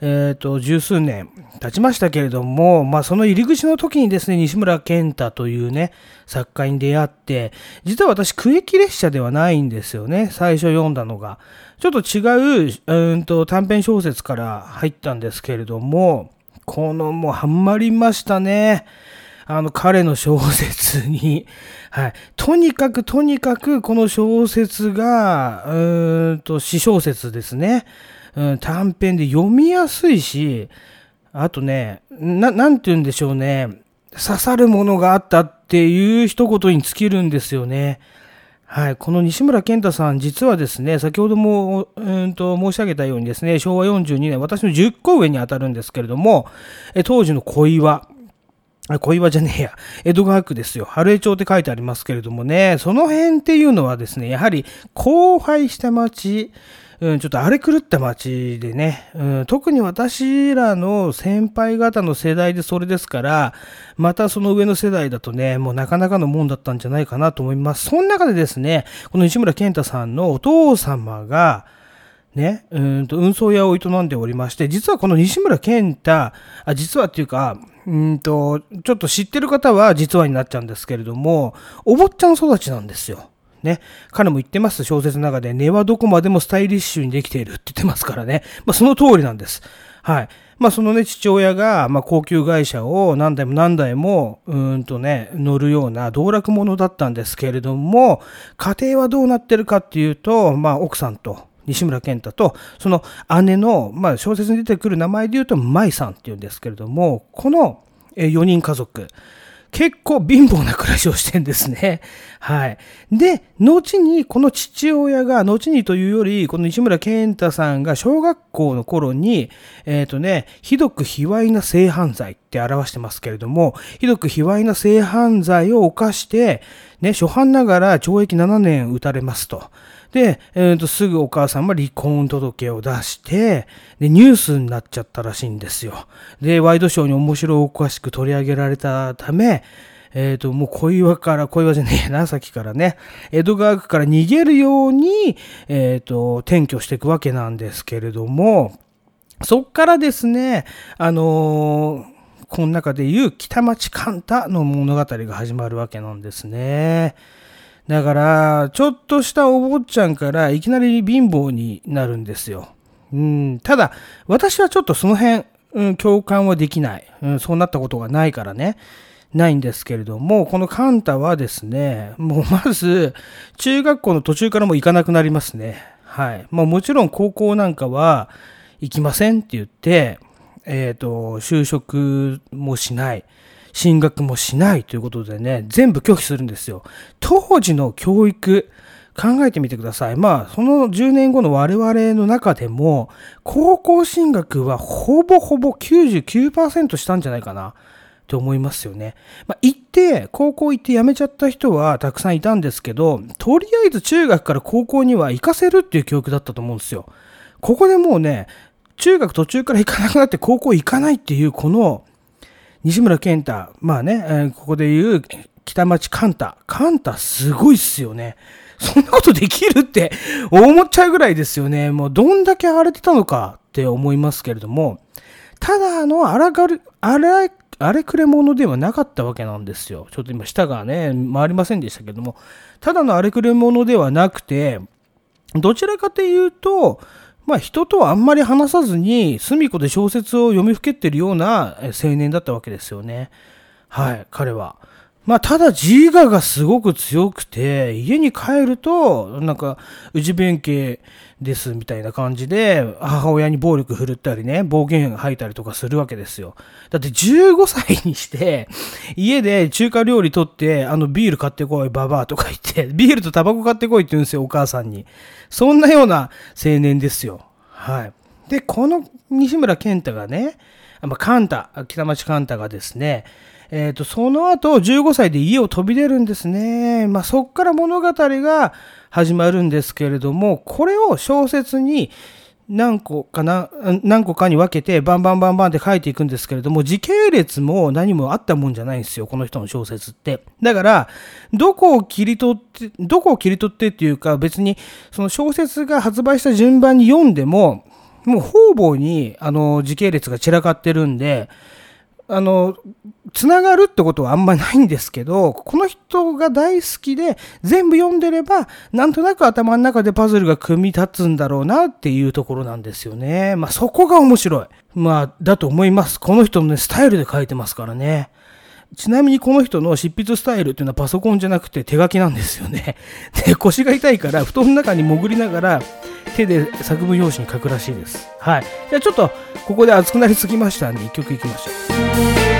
Speaker 1: えっ、と、十数年経ちましたけれども、まあ、その入り口の時にですね、西村健太というね、作家に出会って、実は私、区域列車ではないんですよね、最初読んだのが。ちょっと違う、うーんと、短編小説から入ったんですけれども、このもうハマりましたね。あの、彼の小説に。はい。とにかく、とにかく、この小説が、うーんと、詩小説ですね。うん、短編で読みやすいし、あとね、な、なんて言うんでしょうね。刺さるものがあったっていう一言に尽きるんですよね。はい。この西村健太さん、実はですね、先ほども、うーんと申し上げたようにですね、昭和42年、私の10個上に当たるんですけれども、え当時の恋話、あ小岩じゃねえや。江戸川区ですよ。春江町って書いてありますけれどもね、その辺っていうのはですね、やはり荒廃した町、うん、ちょっと荒れ狂った町でね、うん、特に私らの先輩方の世代でそれですから、またその上の世代だとね、もうなかなかのもんだったんじゃないかなと思います。その中でですね、この西村健太さんのお父様が、ね、うんと運送屋を営んでおりまして、実はこの西村健太、あ実はっていうか、うんと、ちょっと知ってる方は実話になっちゃうんですけれども、お坊ちゃん育ちなんですよ。ね。彼も言ってます、小説の中で、根はどこまでもスタイリッシュにできているって言ってますからね。まあ、その通りなんです。はい。まあ、そのね、父親が、まあ、高級会社を何台も何台も、うーんとね、乗るような道楽者だったんですけれども、家庭はどうなってるかっていうと、まあ、奥さんと、西村健太と、その姉の、まあ、小説に出てくる名前で言うと、舞さんっていうんですけれども、この4人家族、結構貧乏な暮らしをしてんですね。はい。で、後に、この父親が、後にというより、この西村健太さんが小学校の頃に、えっ、とね、ひどく卑猥な性犯罪って表してますけれども、ひどく卑猥な性犯罪を犯して、ね、初犯ながら懲役7年打たれますと。で、えーと、すぐお母さんは離婚届を出して、で、ニュースになっちゃったらしいんですよ。で、ワイドショーに面白おかしく取り上げられたため、えっ、と、もう小岩から、小岩じゃねえな、さっきからね、江戸川区から逃げるように、えっ、と、転居していくわけなんですけれども、そっからですね、あのーこの中でいう北町カンタの物語が始まるわけなんですね。だから、ちょっとしたお坊ちゃんからいきなり貧乏になるんですよ。うん、ただ、私はちょっとその辺、うん、共感はできない、うん。そうなったことがないからね。ないんですけれども、このカンタはですね、もうまず、中学校の途中からも行かなくなりますね。はい。まあもちろん高校なんかは行きませんって言って、えっ、と、就職もしない。進学もしないということでね、全部拒否するんですよ。当時の教育、考えてみてください。まあ、その10年後の我々の中でも、高校進学はほぼほぼ99%したんじゃないかな。と思いますよね。まあ、行って、高校行って辞めちゃった人はたくさんいたんですけど、とりあえず中学から高校には行かせるっていう教育だったと思うんですよ。ここでもうね、中学途中から行かなくなって高校行かないっていうこの西村健太、まあね、えーここで言う北町カンタ。カンタすごいっすよね。そんなことできるって思っちゃうぐらいですよね。もうどんだけ荒れてたのかって思いますけれども、ただの荒がる、荒荒れくれ者ではなかったわけなんですよ。ちょっと今舌がね、回りませんでしたけども、ただの荒れくれ者ではなくて、どちらかというと、まあ人とはあんまり話さずに、隅っこで小説を読みふけってるような青年だったわけですよね。はい、彼は。まあ、ただ自我がすごく強くて、家に帰ると、なんか、内弁慶ですみたいな感じで、母親に暴力振るったりね、暴言吐いたりとかするわけですよ。だって15歳にして、家で中華料理取って、あのビール買ってこい、ババアとか言って、ビールとタバコ買ってこいって言うんですよ、お母さんに。そんなような青年ですよ。はい。で、この西村健太がね、まあ、カンタ、北町カンタがですね、えっ、と、その後、15歳で家を飛び出るんですね。まあ、そっから物語が始まるんですけれども、これを小説に何個かな、何個かに分けてバンバンバンバンって書いていくんですけれども、時系列も何もあったもんじゃないんですよ、この人の小説って。だから、どこを切り取って、どこを切り取ってっていうか、別にその小説が発売した順番に読んでも、もう方々にあの時系列が散らかってるんで、あの、つながるってことはあんまりないんですけど、この人が大好きで全部読んでれば、なんとなく頭の中でパズルが組み立つんだろうなっていうところなんですよね。まあそこが面白い。まあ、だと思います。この人のね、スタイルで書いてますからね。ちなみにこの人の執筆スタイルっていうのはパソコンじゃなくて手書きなんですよね。で、腰が痛いから布団の中に潜りながら手で作文用紙に書くらしいです。はい。じゃあちょっとここで熱くなりすぎましたんで一曲いきましょう。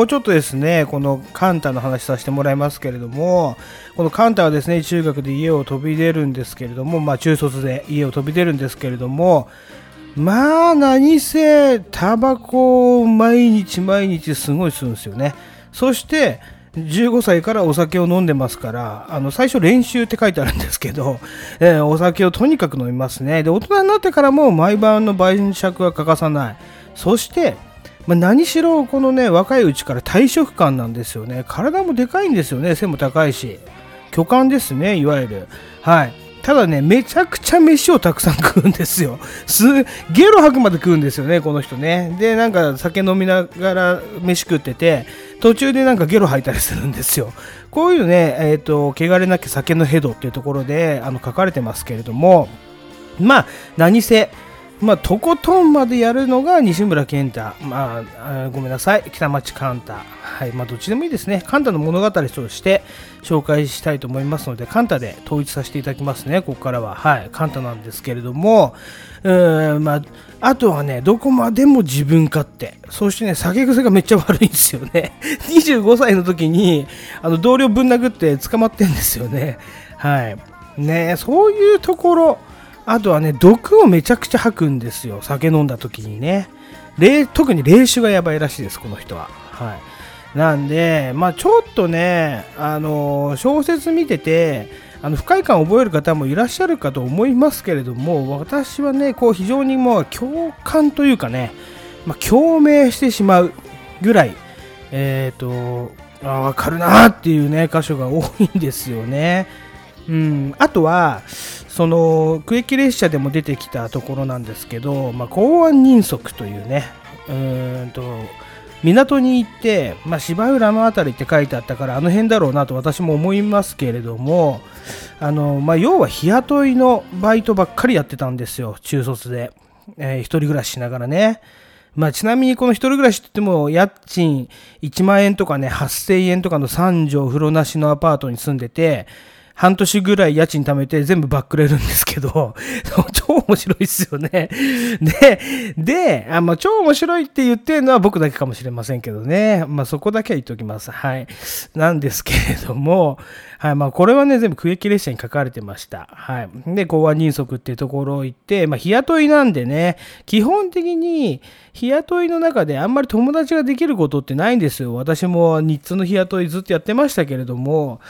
Speaker 2: も
Speaker 1: うちょっとですね、このカンタの話させてもらいますけれども、このカンタはですね、中学で家を飛び出るんですけれども、まあ中卒で家を飛び出るんですけれども、まあ何せタバコを毎日毎日すごい吸うんですよね。そして、15歳からお酒を飲んでますから、あの、最初練習って書いてあるんですけど、えーお酒をとにかく飲みますね。で、大人になってからも毎晩の晩酌は欠かさない。そして、まあ、何しろこのね、若いうちから体食感なんですよね。体もでかいんですよね。背も高いし。巨漢ですね、いわゆる。はい。ただね、めちゃくちゃ飯をたくさん食うんですよ。す、ゲロ吐くまで食うんですよね、この人ね。で、なんか酒飲みながら飯食ってて、途中でなんかゲロ吐いたりするんですよ。こういうね、えっ、と、汚れなき酒のヘドっていうところで、あの、書かれてますけれども、まあ、何せ、まあ、とことんまでやるのが西村健太。まあ、あごめんなさい。北町カンタ。はい。まあ、どっちでもいいですね。カンタの物語として紹介したいと思いますので、カンタで統一させていただきますね。ここからは。はい。カンタなんですけれども、うん、まあ、あとはね、どこまでも自分勝手。そしてね、酒癖がめっちゃ悪いんですよね。25歳の時に、あの、同僚ぶん殴って捕まってんですよね。はい。ねそういうところ、あとはね、毒をめちゃくちゃ吐くんですよ。酒飲んだ時にね。特に冷酒がやばいらしいです、この人は。はい。なんで、まあちょっとね、あの小説見てて、あの不快感を覚える方もいらっしゃるかと思いますけれども、私はね、こう非常にもう共感というかね、まあ、共鳴してしまうぐらい、えっ、と、あわかるなっていうね、箇所が多いんですよね。うん、あとは、その、区域列車でも出てきたところなんですけど、まあ、公安人足というね、うーんと、港に行って、まあ、芝浦のあたりって書いてあったから、あの辺だろうなと私も思いますけれども、あの、まあ、要は日雇いのバイトばっかりやってたんですよ、中卒で。えー一人暮らししながらね。まあ、ちなみにこの一人暮らしって言っても、家賃1万円とかね、8000円とかの3畳風呂なしのアパートに住んでて、半年ぐらい家賃貯めて全部バックれるんですけど、超面白いですよね。で、で、あまあ、超面白いって言ってるのは僕だけかもしれませんけどね。まあ、そこだけは言っておきます。はい。なんですけれども、はい。まあ、これはね、全部区域列車に書かれてました。はい。で、公安人足っていうところを行って、まあ、日雇いなんでね、基本的に日雇いの中であんまり友達ができることってないんですよ。私も日通の日雇いずっとやってましたけれども、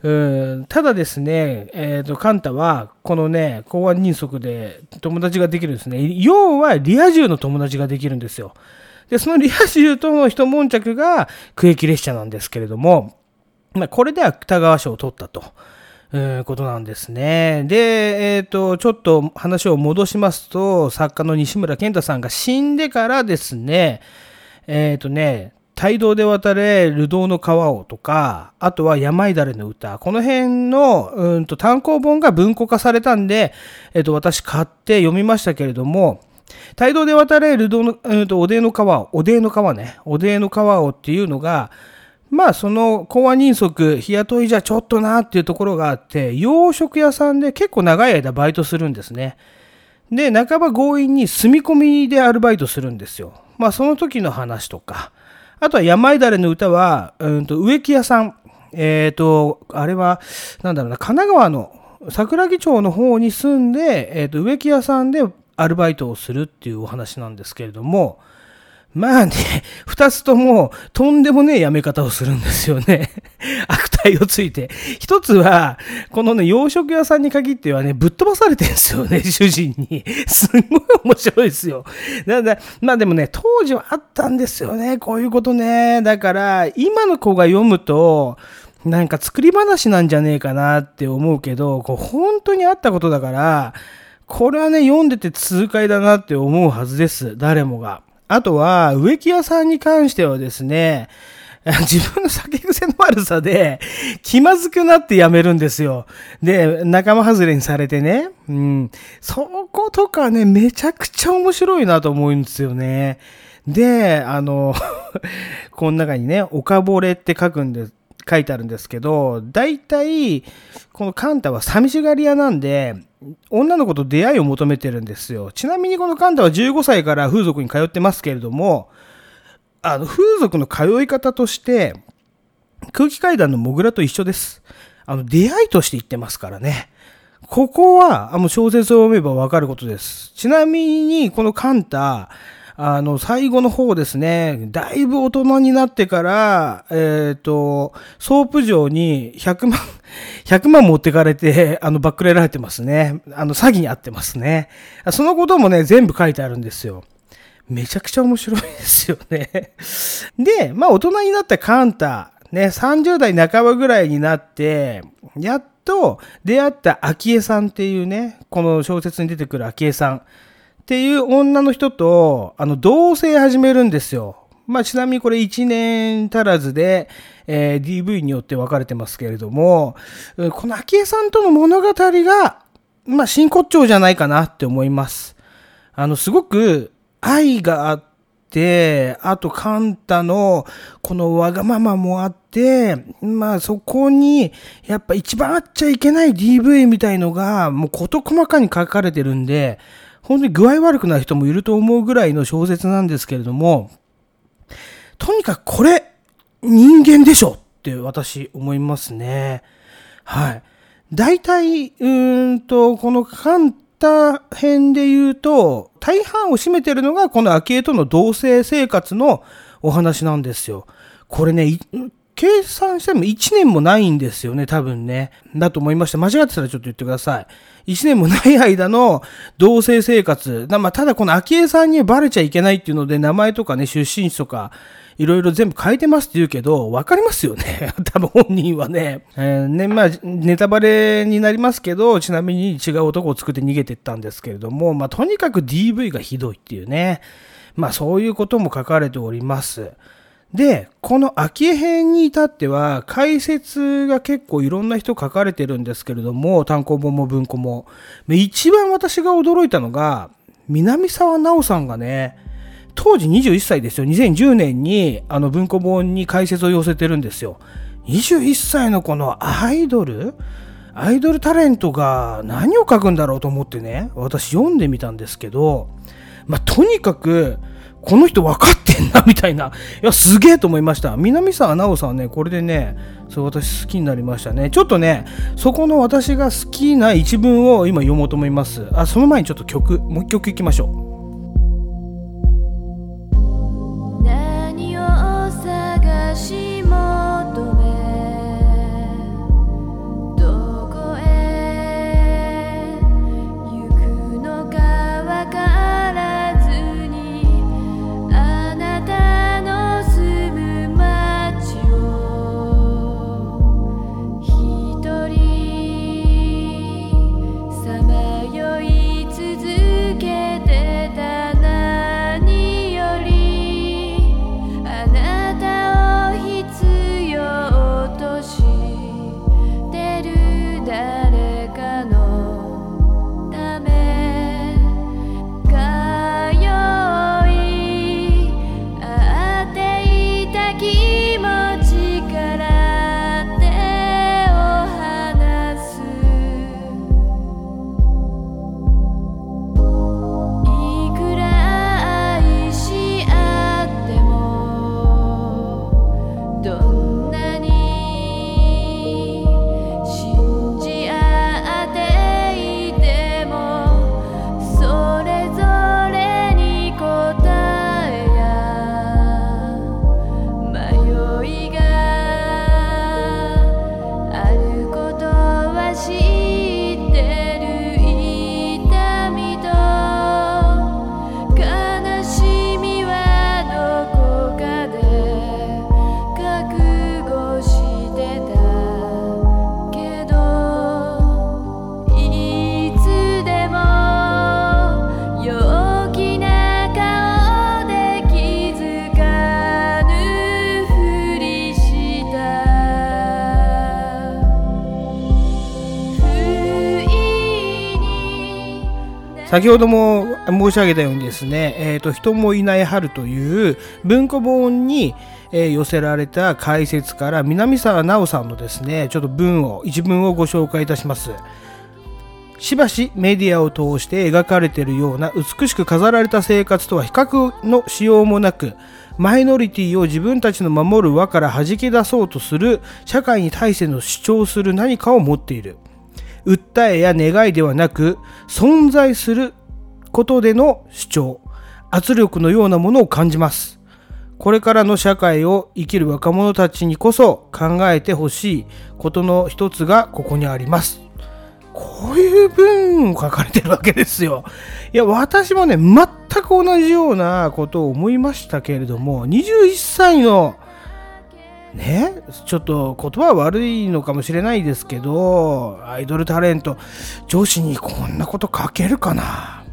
Speaker 1: ただですね、えっ、ー、と、カンタは、このね、公安人足で友達ができるんですね。要は、リア充の友達ができるんですよ。で、そのリア充との一悶着が区域列車なんですけれども、まあ、これで芥川賞を取ったと。いうことなんですね。で、えっ、ー、と、ちょっと話を戻しますと、作家の西村健太さんが死んでからですね、えっ、ー、とね、帯同で渡れ、流動の川をとか、あとは山いだれの歌。この辺の、うんと単行本が文庫化されたんで、えっ、と、私買って読みましたけれども、帯同で渡れ、流動の、うんと、おでの川を、おでの川ね、おでの川をっていうのが、まあその公安人足、日雇いじゃちょっとなっていうところがあって、洋食屋さんで結構長い間バイトするんですね。で、半ば強引に住み込みでアルバイトするんですよ。まあその時の話とか。あとは山いだれの歌は、うんと植木屋さん。えっ、ー、と、あれは、なんだろうな、神奈川の桜木町の方に住んで、えっ、ー、と植木屋さんでアルバイトをするっていうお話なんですけれども、まあね、二つともとんでもねえやめ方をするんですよね。悪 態をついて。一つは、このね、洋食屋さんに限ってはね、ぶっ飛ばされてるんですよね、主人に。すんごい面白いですよ。なんだ、まあでもね、当時はあったんですよね、こういうことね。だから、今の子が読むと、なんか作り話なんじゃねえかなって思うけど、こう本当にあったことだから、これはね、読んでて痛快だなって思うはずです。誰もが。あとは、植木屋さんに関してはですね、自分の酒癖の悪さで気まずくなってやめるんですよ。で、仲間外れにされてね。うん。そことかね、めちゃくちゃ面白いなと思うんですよね。で、あの この中にね、おかぼれって書くんで。書いてあるんですけど、大体、このカンタは寂しがり屋なんで、女の子と出会いを求めてるんですよ。ちなみにこのカンタは15歳から風俗に通ってますけれども、あの、風俗の通い方として、空気階段のもぐらと一緒です。あの、出会いとして言ってますからね。ここは、あの、小説を読めばわかることです。ちなみに、この貫多、あの、最後の方ですね、だいぶ大人になってから、えっ、ー、と、ソープ嬢に100万、100万持ってかれて、あの、バックレられてますね。あの、詐欺に遭ってますね。そのこともね、全部書いてあるんですよ。めちゃくちゃ面白いですよね。で、まあ、大人になったカンタ、ね、30代半ばぐらいになって、やっと出会った昭恵さんっていうね、この小説に出てくる昭恵さん。っていう女の人と、あの、同棲始めるんですよ。まあ、ちなみにこれ1年足らずで、えー、DV によって分かれてますけれども、この昭恵さんとの物語が、まあ、真骨頂じゃないかなって思います。あの、すごく愛があって、あと、カンタのこのわがままもあって、まあ、そこに、やっぱ一番あっちゃいけない DV みたいのが、もう事細かに書かれてるんで、本当に具合悪くなる人もいると思うぐらいの小説なんですけれども、とにかくこれ、人間でしょって私思いますね。はい。大体、うーんと、このカンタ編で言うと、大半を占めてるのがこの昭恵との同棲生活のお話なんですよ。これね、計算しても1年もないんですよね、多分ね。だと思いました。間違ってたらちょっと言ってください。1年もない間の同棲生活。まあ、ただこの昭恵さんにバレちゃいけないっていうので、名前とかね、出身地とか、いろいろ全部変えてますって言うけど、わかりますよね。多分本人はね。えー、ね、まあ、ネタバレになりますけど、ちなみに違う男を作って逃げてったんですけれども、まあ、とにかく DV がひどいっていうね。まあ、そういうことも書かれております。で、この秋江編に至っては解説が結構いろんな人書かれてるんですけれども、単行本も文庫も。一番私が驚いたのが、南沢直さんがね、当時21歳ですよ。2010年にあの文庫本に解説を寄せてるんですよ。21歳のこのアイドル？アイドルタレントが何を書くんだろうと思ってね、私読んでみたんですけど、まあ、とにかく、この人分かってんな、みたいな。いや、すげえと思いました。南沢直さんはね、これでね、そう、私好きになりましたね。ちょっとね、そこの私が好きな一文を今読もうと思います。あ、その前にちょっと曲、もう一曲いきましょう。先ほども申し上げたようにですね、えーと、人もいない春という文庫本に、え、寄せられた解説から南沢直さんのですね、ちょっと文を、一文をご紹介いたします。しばしメディアを通して描かれているような美しく飾られた生活とは比較のしようもなく、マイノリティを自分たちの守る輪から弾き出そうとする社会に対しての主張する何かを持っている。訴えや願いではなく存在することでの主張圧力のようなものを感じますこれからの社会を生きる若者たちにこそ考えてほしいことの一つがここにありますこういう文を書かれてるわけですよ。いや、私もね、全く同じようなことを思いましたけれども、21歳のね、ちょっと言葉は悪いのかもしれないですけど、アイドルタレント、女子にこんなこと書けるかな？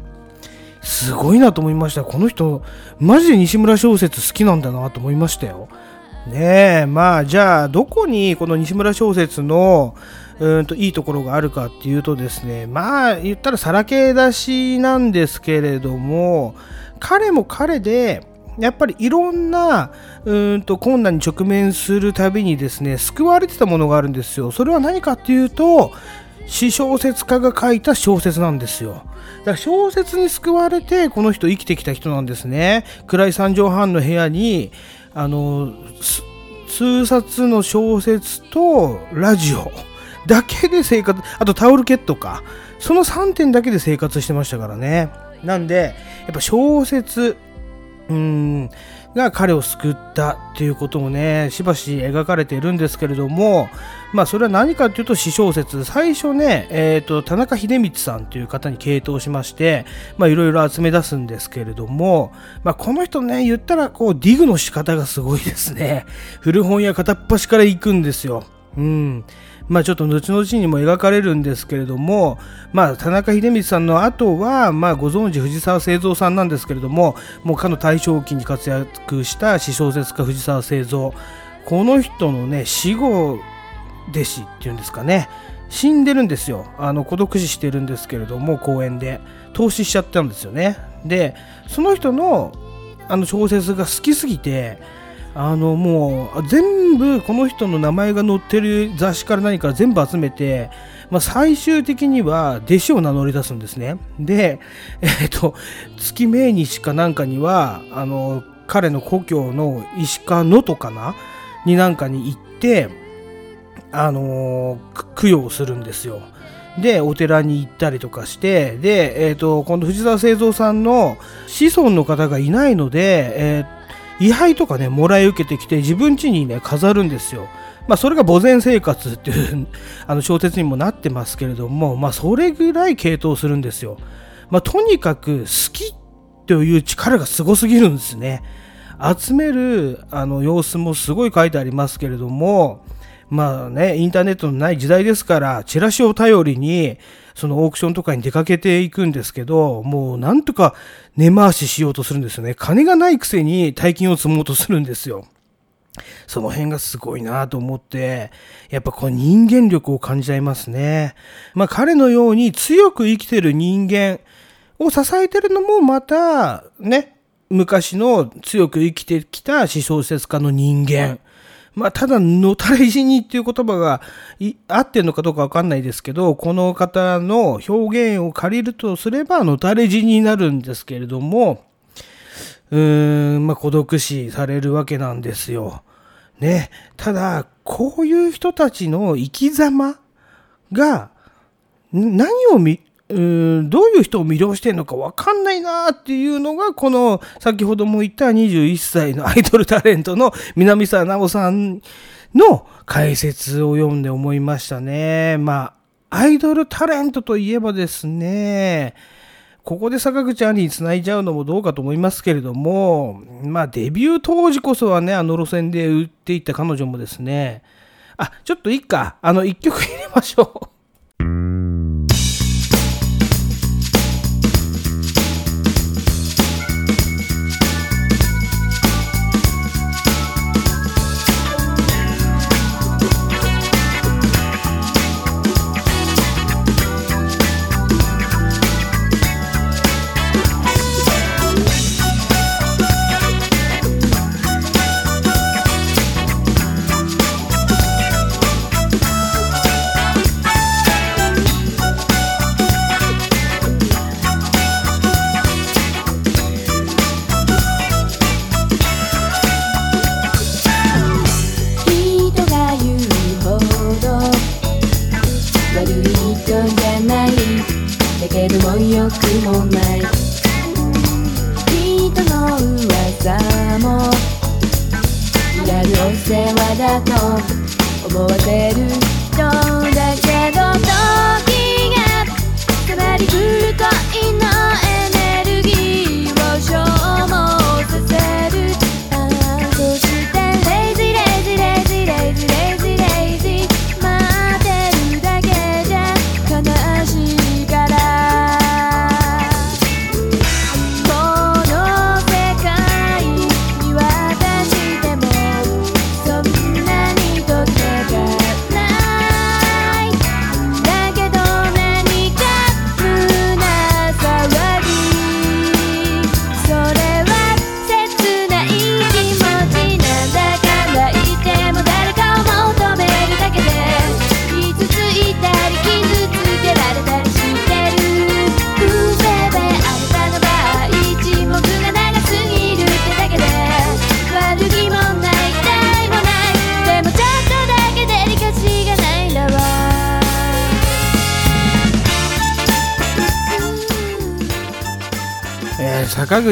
Speaker 1: すごいなと思いました。この人、マジで西村小説好きなんだなと思いましたよ。ねえ、まあ、じゃあ、どこにこの西村小説の、うんといいところがあるかっていうとですね、まあ、言ったらさらけ出しなんですけれども、彼も彼で、やっぱりいろんなうんと困難に直面するたびにですね救われてたものがあるんですよ。それは何かっていうと詩小説家が書いた小説なんですよ。だから小説に救われてこの人生きてきた人なんですね。暗い三畳半の部屋にあの数冊の小説とラジオだけで生活あとタオルケットかその3点だけで生活してましたからね。なんでやっぱ小説うん。が彼を救ったっていうこともねしばし描かれているんですけれどもまあそれは何かっていうと詩小説。最初ね、えーと、田中秀光さんという方に傾倒しましていろいろ集め出すんですけれども、まあ、この人ね言ったらこうディグの仕方がすごいですね。古本屋片っ端から行くんですよ。うん。まあちょっと後々にも描かれるんですけれども、まあ田中秀光さんの後は、まあご存知藤沢製造さんなんですけれども、もうかの大正期に活躍した詩小説家藤沢製造。この人のね、死後弟子っていうんですかね、死んでるんですよ。あの孤独死してるんですけれども、公園で。投資しちゃったんですよね。で、その人のあの小説が好きすぎてあのもう全部この人の名前が載ってる雑誌から何か全部集めて、まあ、最終的には弟子を名乗り出すんですね。で、えっ、と、月命日かなんかには、あの、彼の故郷の石川能登かなになんかに行って、あの供養するんですよ。で、お寺に行ったりとかして、で、えっ、ー、と、今度藤沢製造さんの子孫の方がいないので、えー位牌とかね、もらい受けてきて、自分家にね、飾るんですよ。まあ、それが墓前生活っていう あの小説にもなってますけれども、まあ、それぐらい系統するんですよ。まあ、とにかく好きという力がすごすぎるんですね。集めるあの様子もすごい書いてありますけれども、まあね、インターネットのない時代ですから、チラシを頼りに、そのオークションとかに出かけていくんですけど、もうなんとか根回ししようとするんですよね。金がないくせに大金を積もうとするんですよ。その辺がすごいなと思って、やっぱこう人間力を感じちゃいますね。まあ彼のように強く生きてる人間を支えてるのもまたね、昔の強く生きてきた思想説家の人間。まあ、ただ、のたれ死にっていう言葉が合ってんのかどうかわかんないですけど、この方の表現を借りるとすれば、のたれ死になるんですけれども、うーん、まあ、孤独死されるわけなんですよ。ね。ただ、こういう人たちの生き様が、何を見、うんどういう人を魅了してるのかわかんないなっていうのが、この先ほども言った21歳のアイドルタレントの南沢直さんの解説を読んで思いましたね。まあ、アイドルタレントといえばですね、ここで坂口兄に繋いじゃうのもどうかと思いますけれども、まあデビュー当時こそはね、あの路線で売っていった彼女もですね、あ、ちょっといいか、あの一曲入れましょう。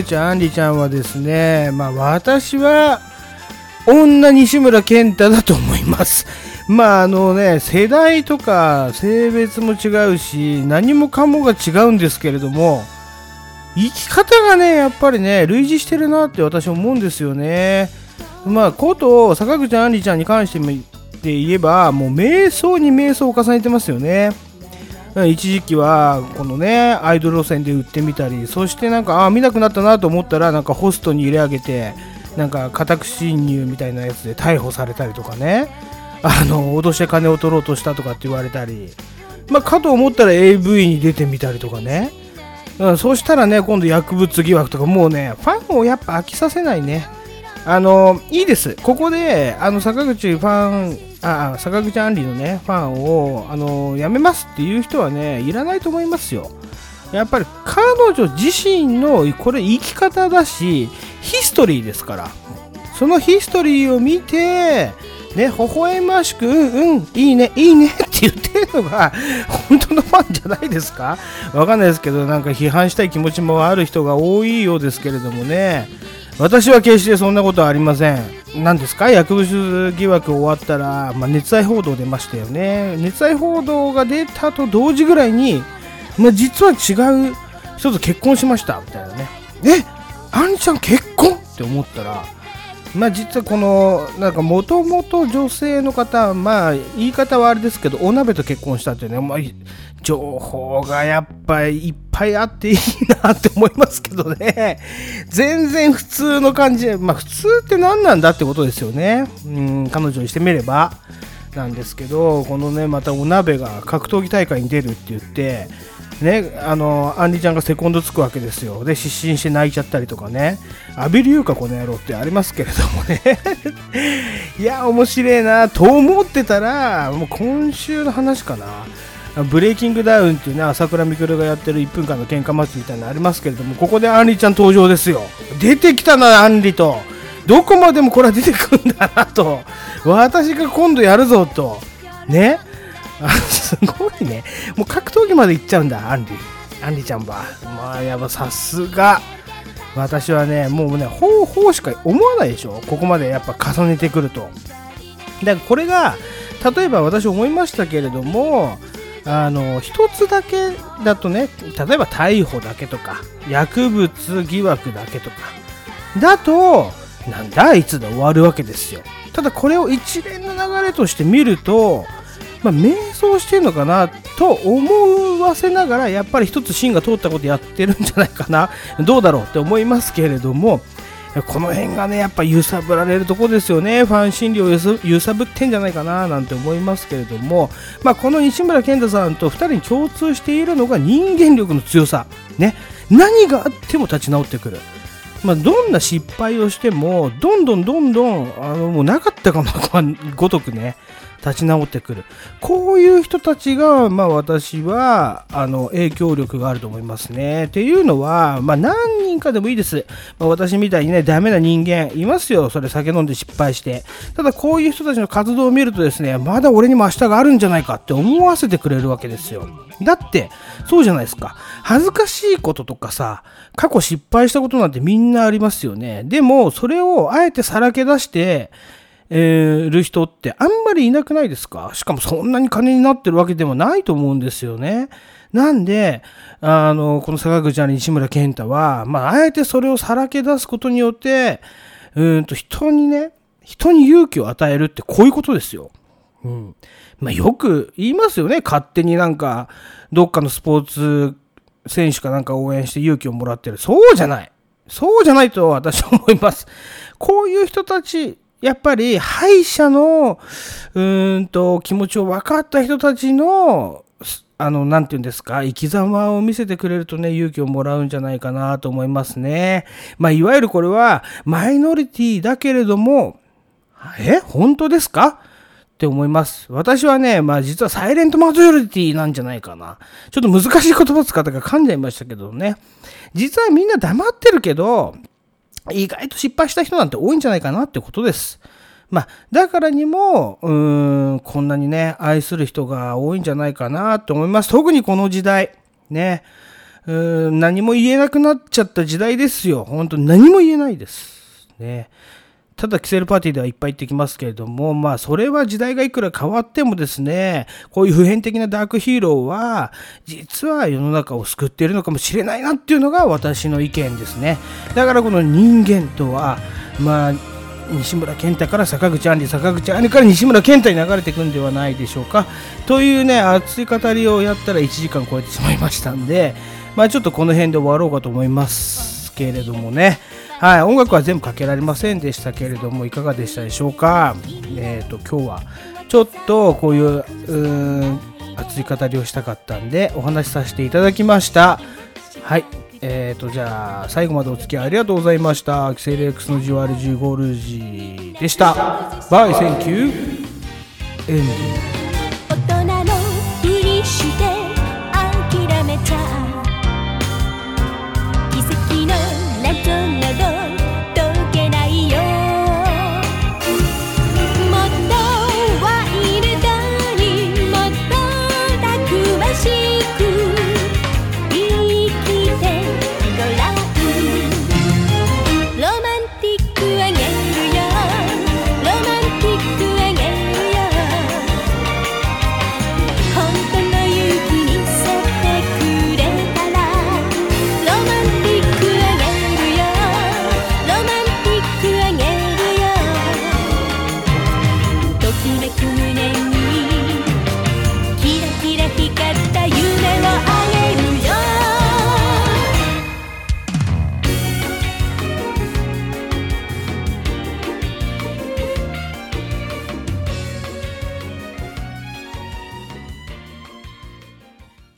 Speaker 1: 坂口あんりちゃんはですね、まあ私は女西村健太だと思います。まああのね、世代とか性別も違うし、何もかもが違うんですけれども、生き方がね、やっぱりね、類似してるなって私思うんですよね。まあ、こと坂口あんりちゃんに関してで言えば、もう瞑想に瞑想を重ねてますよね。一時期はこのねアイドル路線で売ってみたりそしてなんかあ見なくなったなと思ったらなんかホストに入れ上げてなんか家宅侵入みたいなやつで逮捕されたりとかねあの脅して金を取ろうとしたとかって言われたりまあ、かと思ったら AV に出てみたりとかねうん、そうしたらね、今度薬物疑惑とか、もうね、ファンをやっぱ飽きさせないね。あの、いいです。ここで、あの、坂口ファン、あ、坂口アンリのね、ファンを、あの、やめますっていう人はね、いらないと思いますよ。やっぱり彼女自身の、これ生き方だし、ヒストリーですから。そのヒストリーを見て、ね、微笑ましく、うん、うん、いいね、いいね って言ってるのが、本当のファンじゃないですか？わかんないですけど、なんか批判したい気持ちもある人が多いようですけれどもね、私は決してそんなことはありません。何ですか？薬物疑惑終わったら、まあ、熱愛報道出ましたよね。熱愛報道が出たと同時ぐらいに、まあ、実は違う人と結婚しましたみたいなね。え？あんちゃん結婚？って思ったら、まあ、実はこのなんかもともと女性の方、まあ、言い方はあれですけどお鍋と結婚したっていうね、まあ、情報がやっぱりいっぱいあっていいなって思いますけどね 全然普通の感じでまあ普通って何なんだってことですよねうん彼女にしてみればなんですけどこのねまたお鍋が格闘技大会に出るって言ってね、あの、アンリちゃんがセコンドつくわけですよ。で、失神して泣いちゃったりとかね。浴びるゆうか、この野郎ってありますけれどもね。いや、面白いなと思ってたら、もう今週の話かな。ブレイキングダウンっていうね、朝倉未来がやってる1分間の喧嘩祭りみたいなのありますけれども、ここでアンリちゃん登場ですよ。出てきたな、アンリと。どこまでもこれは出てくるんだなと。私が今度やるぞと。ね？すごいね。もう格闘技まで行っちゃうんだ、アンリ。アンリちゃんは。まあ、やっぱさすが。私はね、もうね、ほうほうしか思わないでしょ。ここまでやっぱ重ねてくると。だからこれが、例えば私思いましたけれども、あの、一つだけだとね、例えば逮捕だけとか、薬物疑惑だけとか、だと、なんだいつで終わるわけですよ。ただこれを一連の流れとして見ると、まあ、迷走してるのかなと思わせながらやっぱり一つ芯が通ったことやってるんじゃないかなどうだろうって思いますけれどもこの辺がねやっぱ揺さぶられるとこですよね。ファン心理を揺さぶってんじゃないかななんて思いますけれども、まあ、この西村健太さんと2人に共通しているのが人間力の強さ。ね。何があっても立ち直ってくる。まあ、どんな失敗をしても、どんどんどんどん、あの、もうなかったかのごとくね、立ち直ってくる。こういう人たちが、まあ私は、あの、影響力があると思いますね。っていうのは、まあ何人かでもいいです。まあ、私みたいにね、ダメな人間いますよ。それ酒飲んで失敗して。ただこういう人たちの活動を見るとですね、まだ俺にも明日があるんじゃないかって思わせてくれるわけですよ。だって、そうじゃないですか。恥ずかしいこととかさ、過去失敗したことなんてみんなありますよね。でも、それをあえてさらけ出して、えー、る人ってあんまりいなくないですか？しかもそんなに金になってるわけでもないと思うんですよね。なんで、あの、この坂口あり西村健太は、まあ、あえてそれをさらけ出すことによって、うんと、人にね、人に勇気を与えるってこういうことですよ。うん。まあ、よく言いますよね。勝手になんか、どっかのスポーツ選手かなんか応援して勇気をもらってる。そうじゃない。そうじゃないと私は思います。こういう人たち、やっぱり敗者の、うんと、気持ちを分かった人たちの、あの、なんて言うんですか、生き様を見せてくれるとね、勇気をもらうんじゃないかなと思いますね。まあ、いわゆるこれは、マイノリティだけれども、え本当ですか？って思います。私はね、まあ実はサイレントマジョリティなんじゃないかな。ちょっと難しい言葉使ったから噛んじゃいましたけどね。実はみんな黙ってるけど、意外と失敗した人なんて多いんじゃないかなってことです。まあ、だからにも、うーん、こんなにね、愛する人が多いんじゃないかなと思います。特にこの時代。ね。うーん、何も言えなくなっちゃった時代ですよ。本当何も言えないです。ね。ただ、キセルパーティーではいっぱい行ってきますけれども、まあ、それは時代がいくら変わってもですね、こういう普遍的なダークヒーローは、実は世の中を救っているのかもしれないなっていうのが私の意見ですね。だからこの人間とは、まあ、西村健太から坂口杏里、坂口杏里から西村健太に流れていくんではないでしょうか。というね、熱い語りをやったら1時間超えてしまいましたんで、まあちょっとこの辺で終わろうかと思いますけれどもね。はい、音楽は全部かけられませんでしたけれども、いかがでしたでしょうか？えっ、ー、と、今日はちょっとこういう、熱い語りをしたかったんで、お話しさせていただきました。
Speaker 3: はいえーとじゃあ最後までお付き合いありがとうございましたキセル X の GRG ゴールジでしたバイセンキューエンディング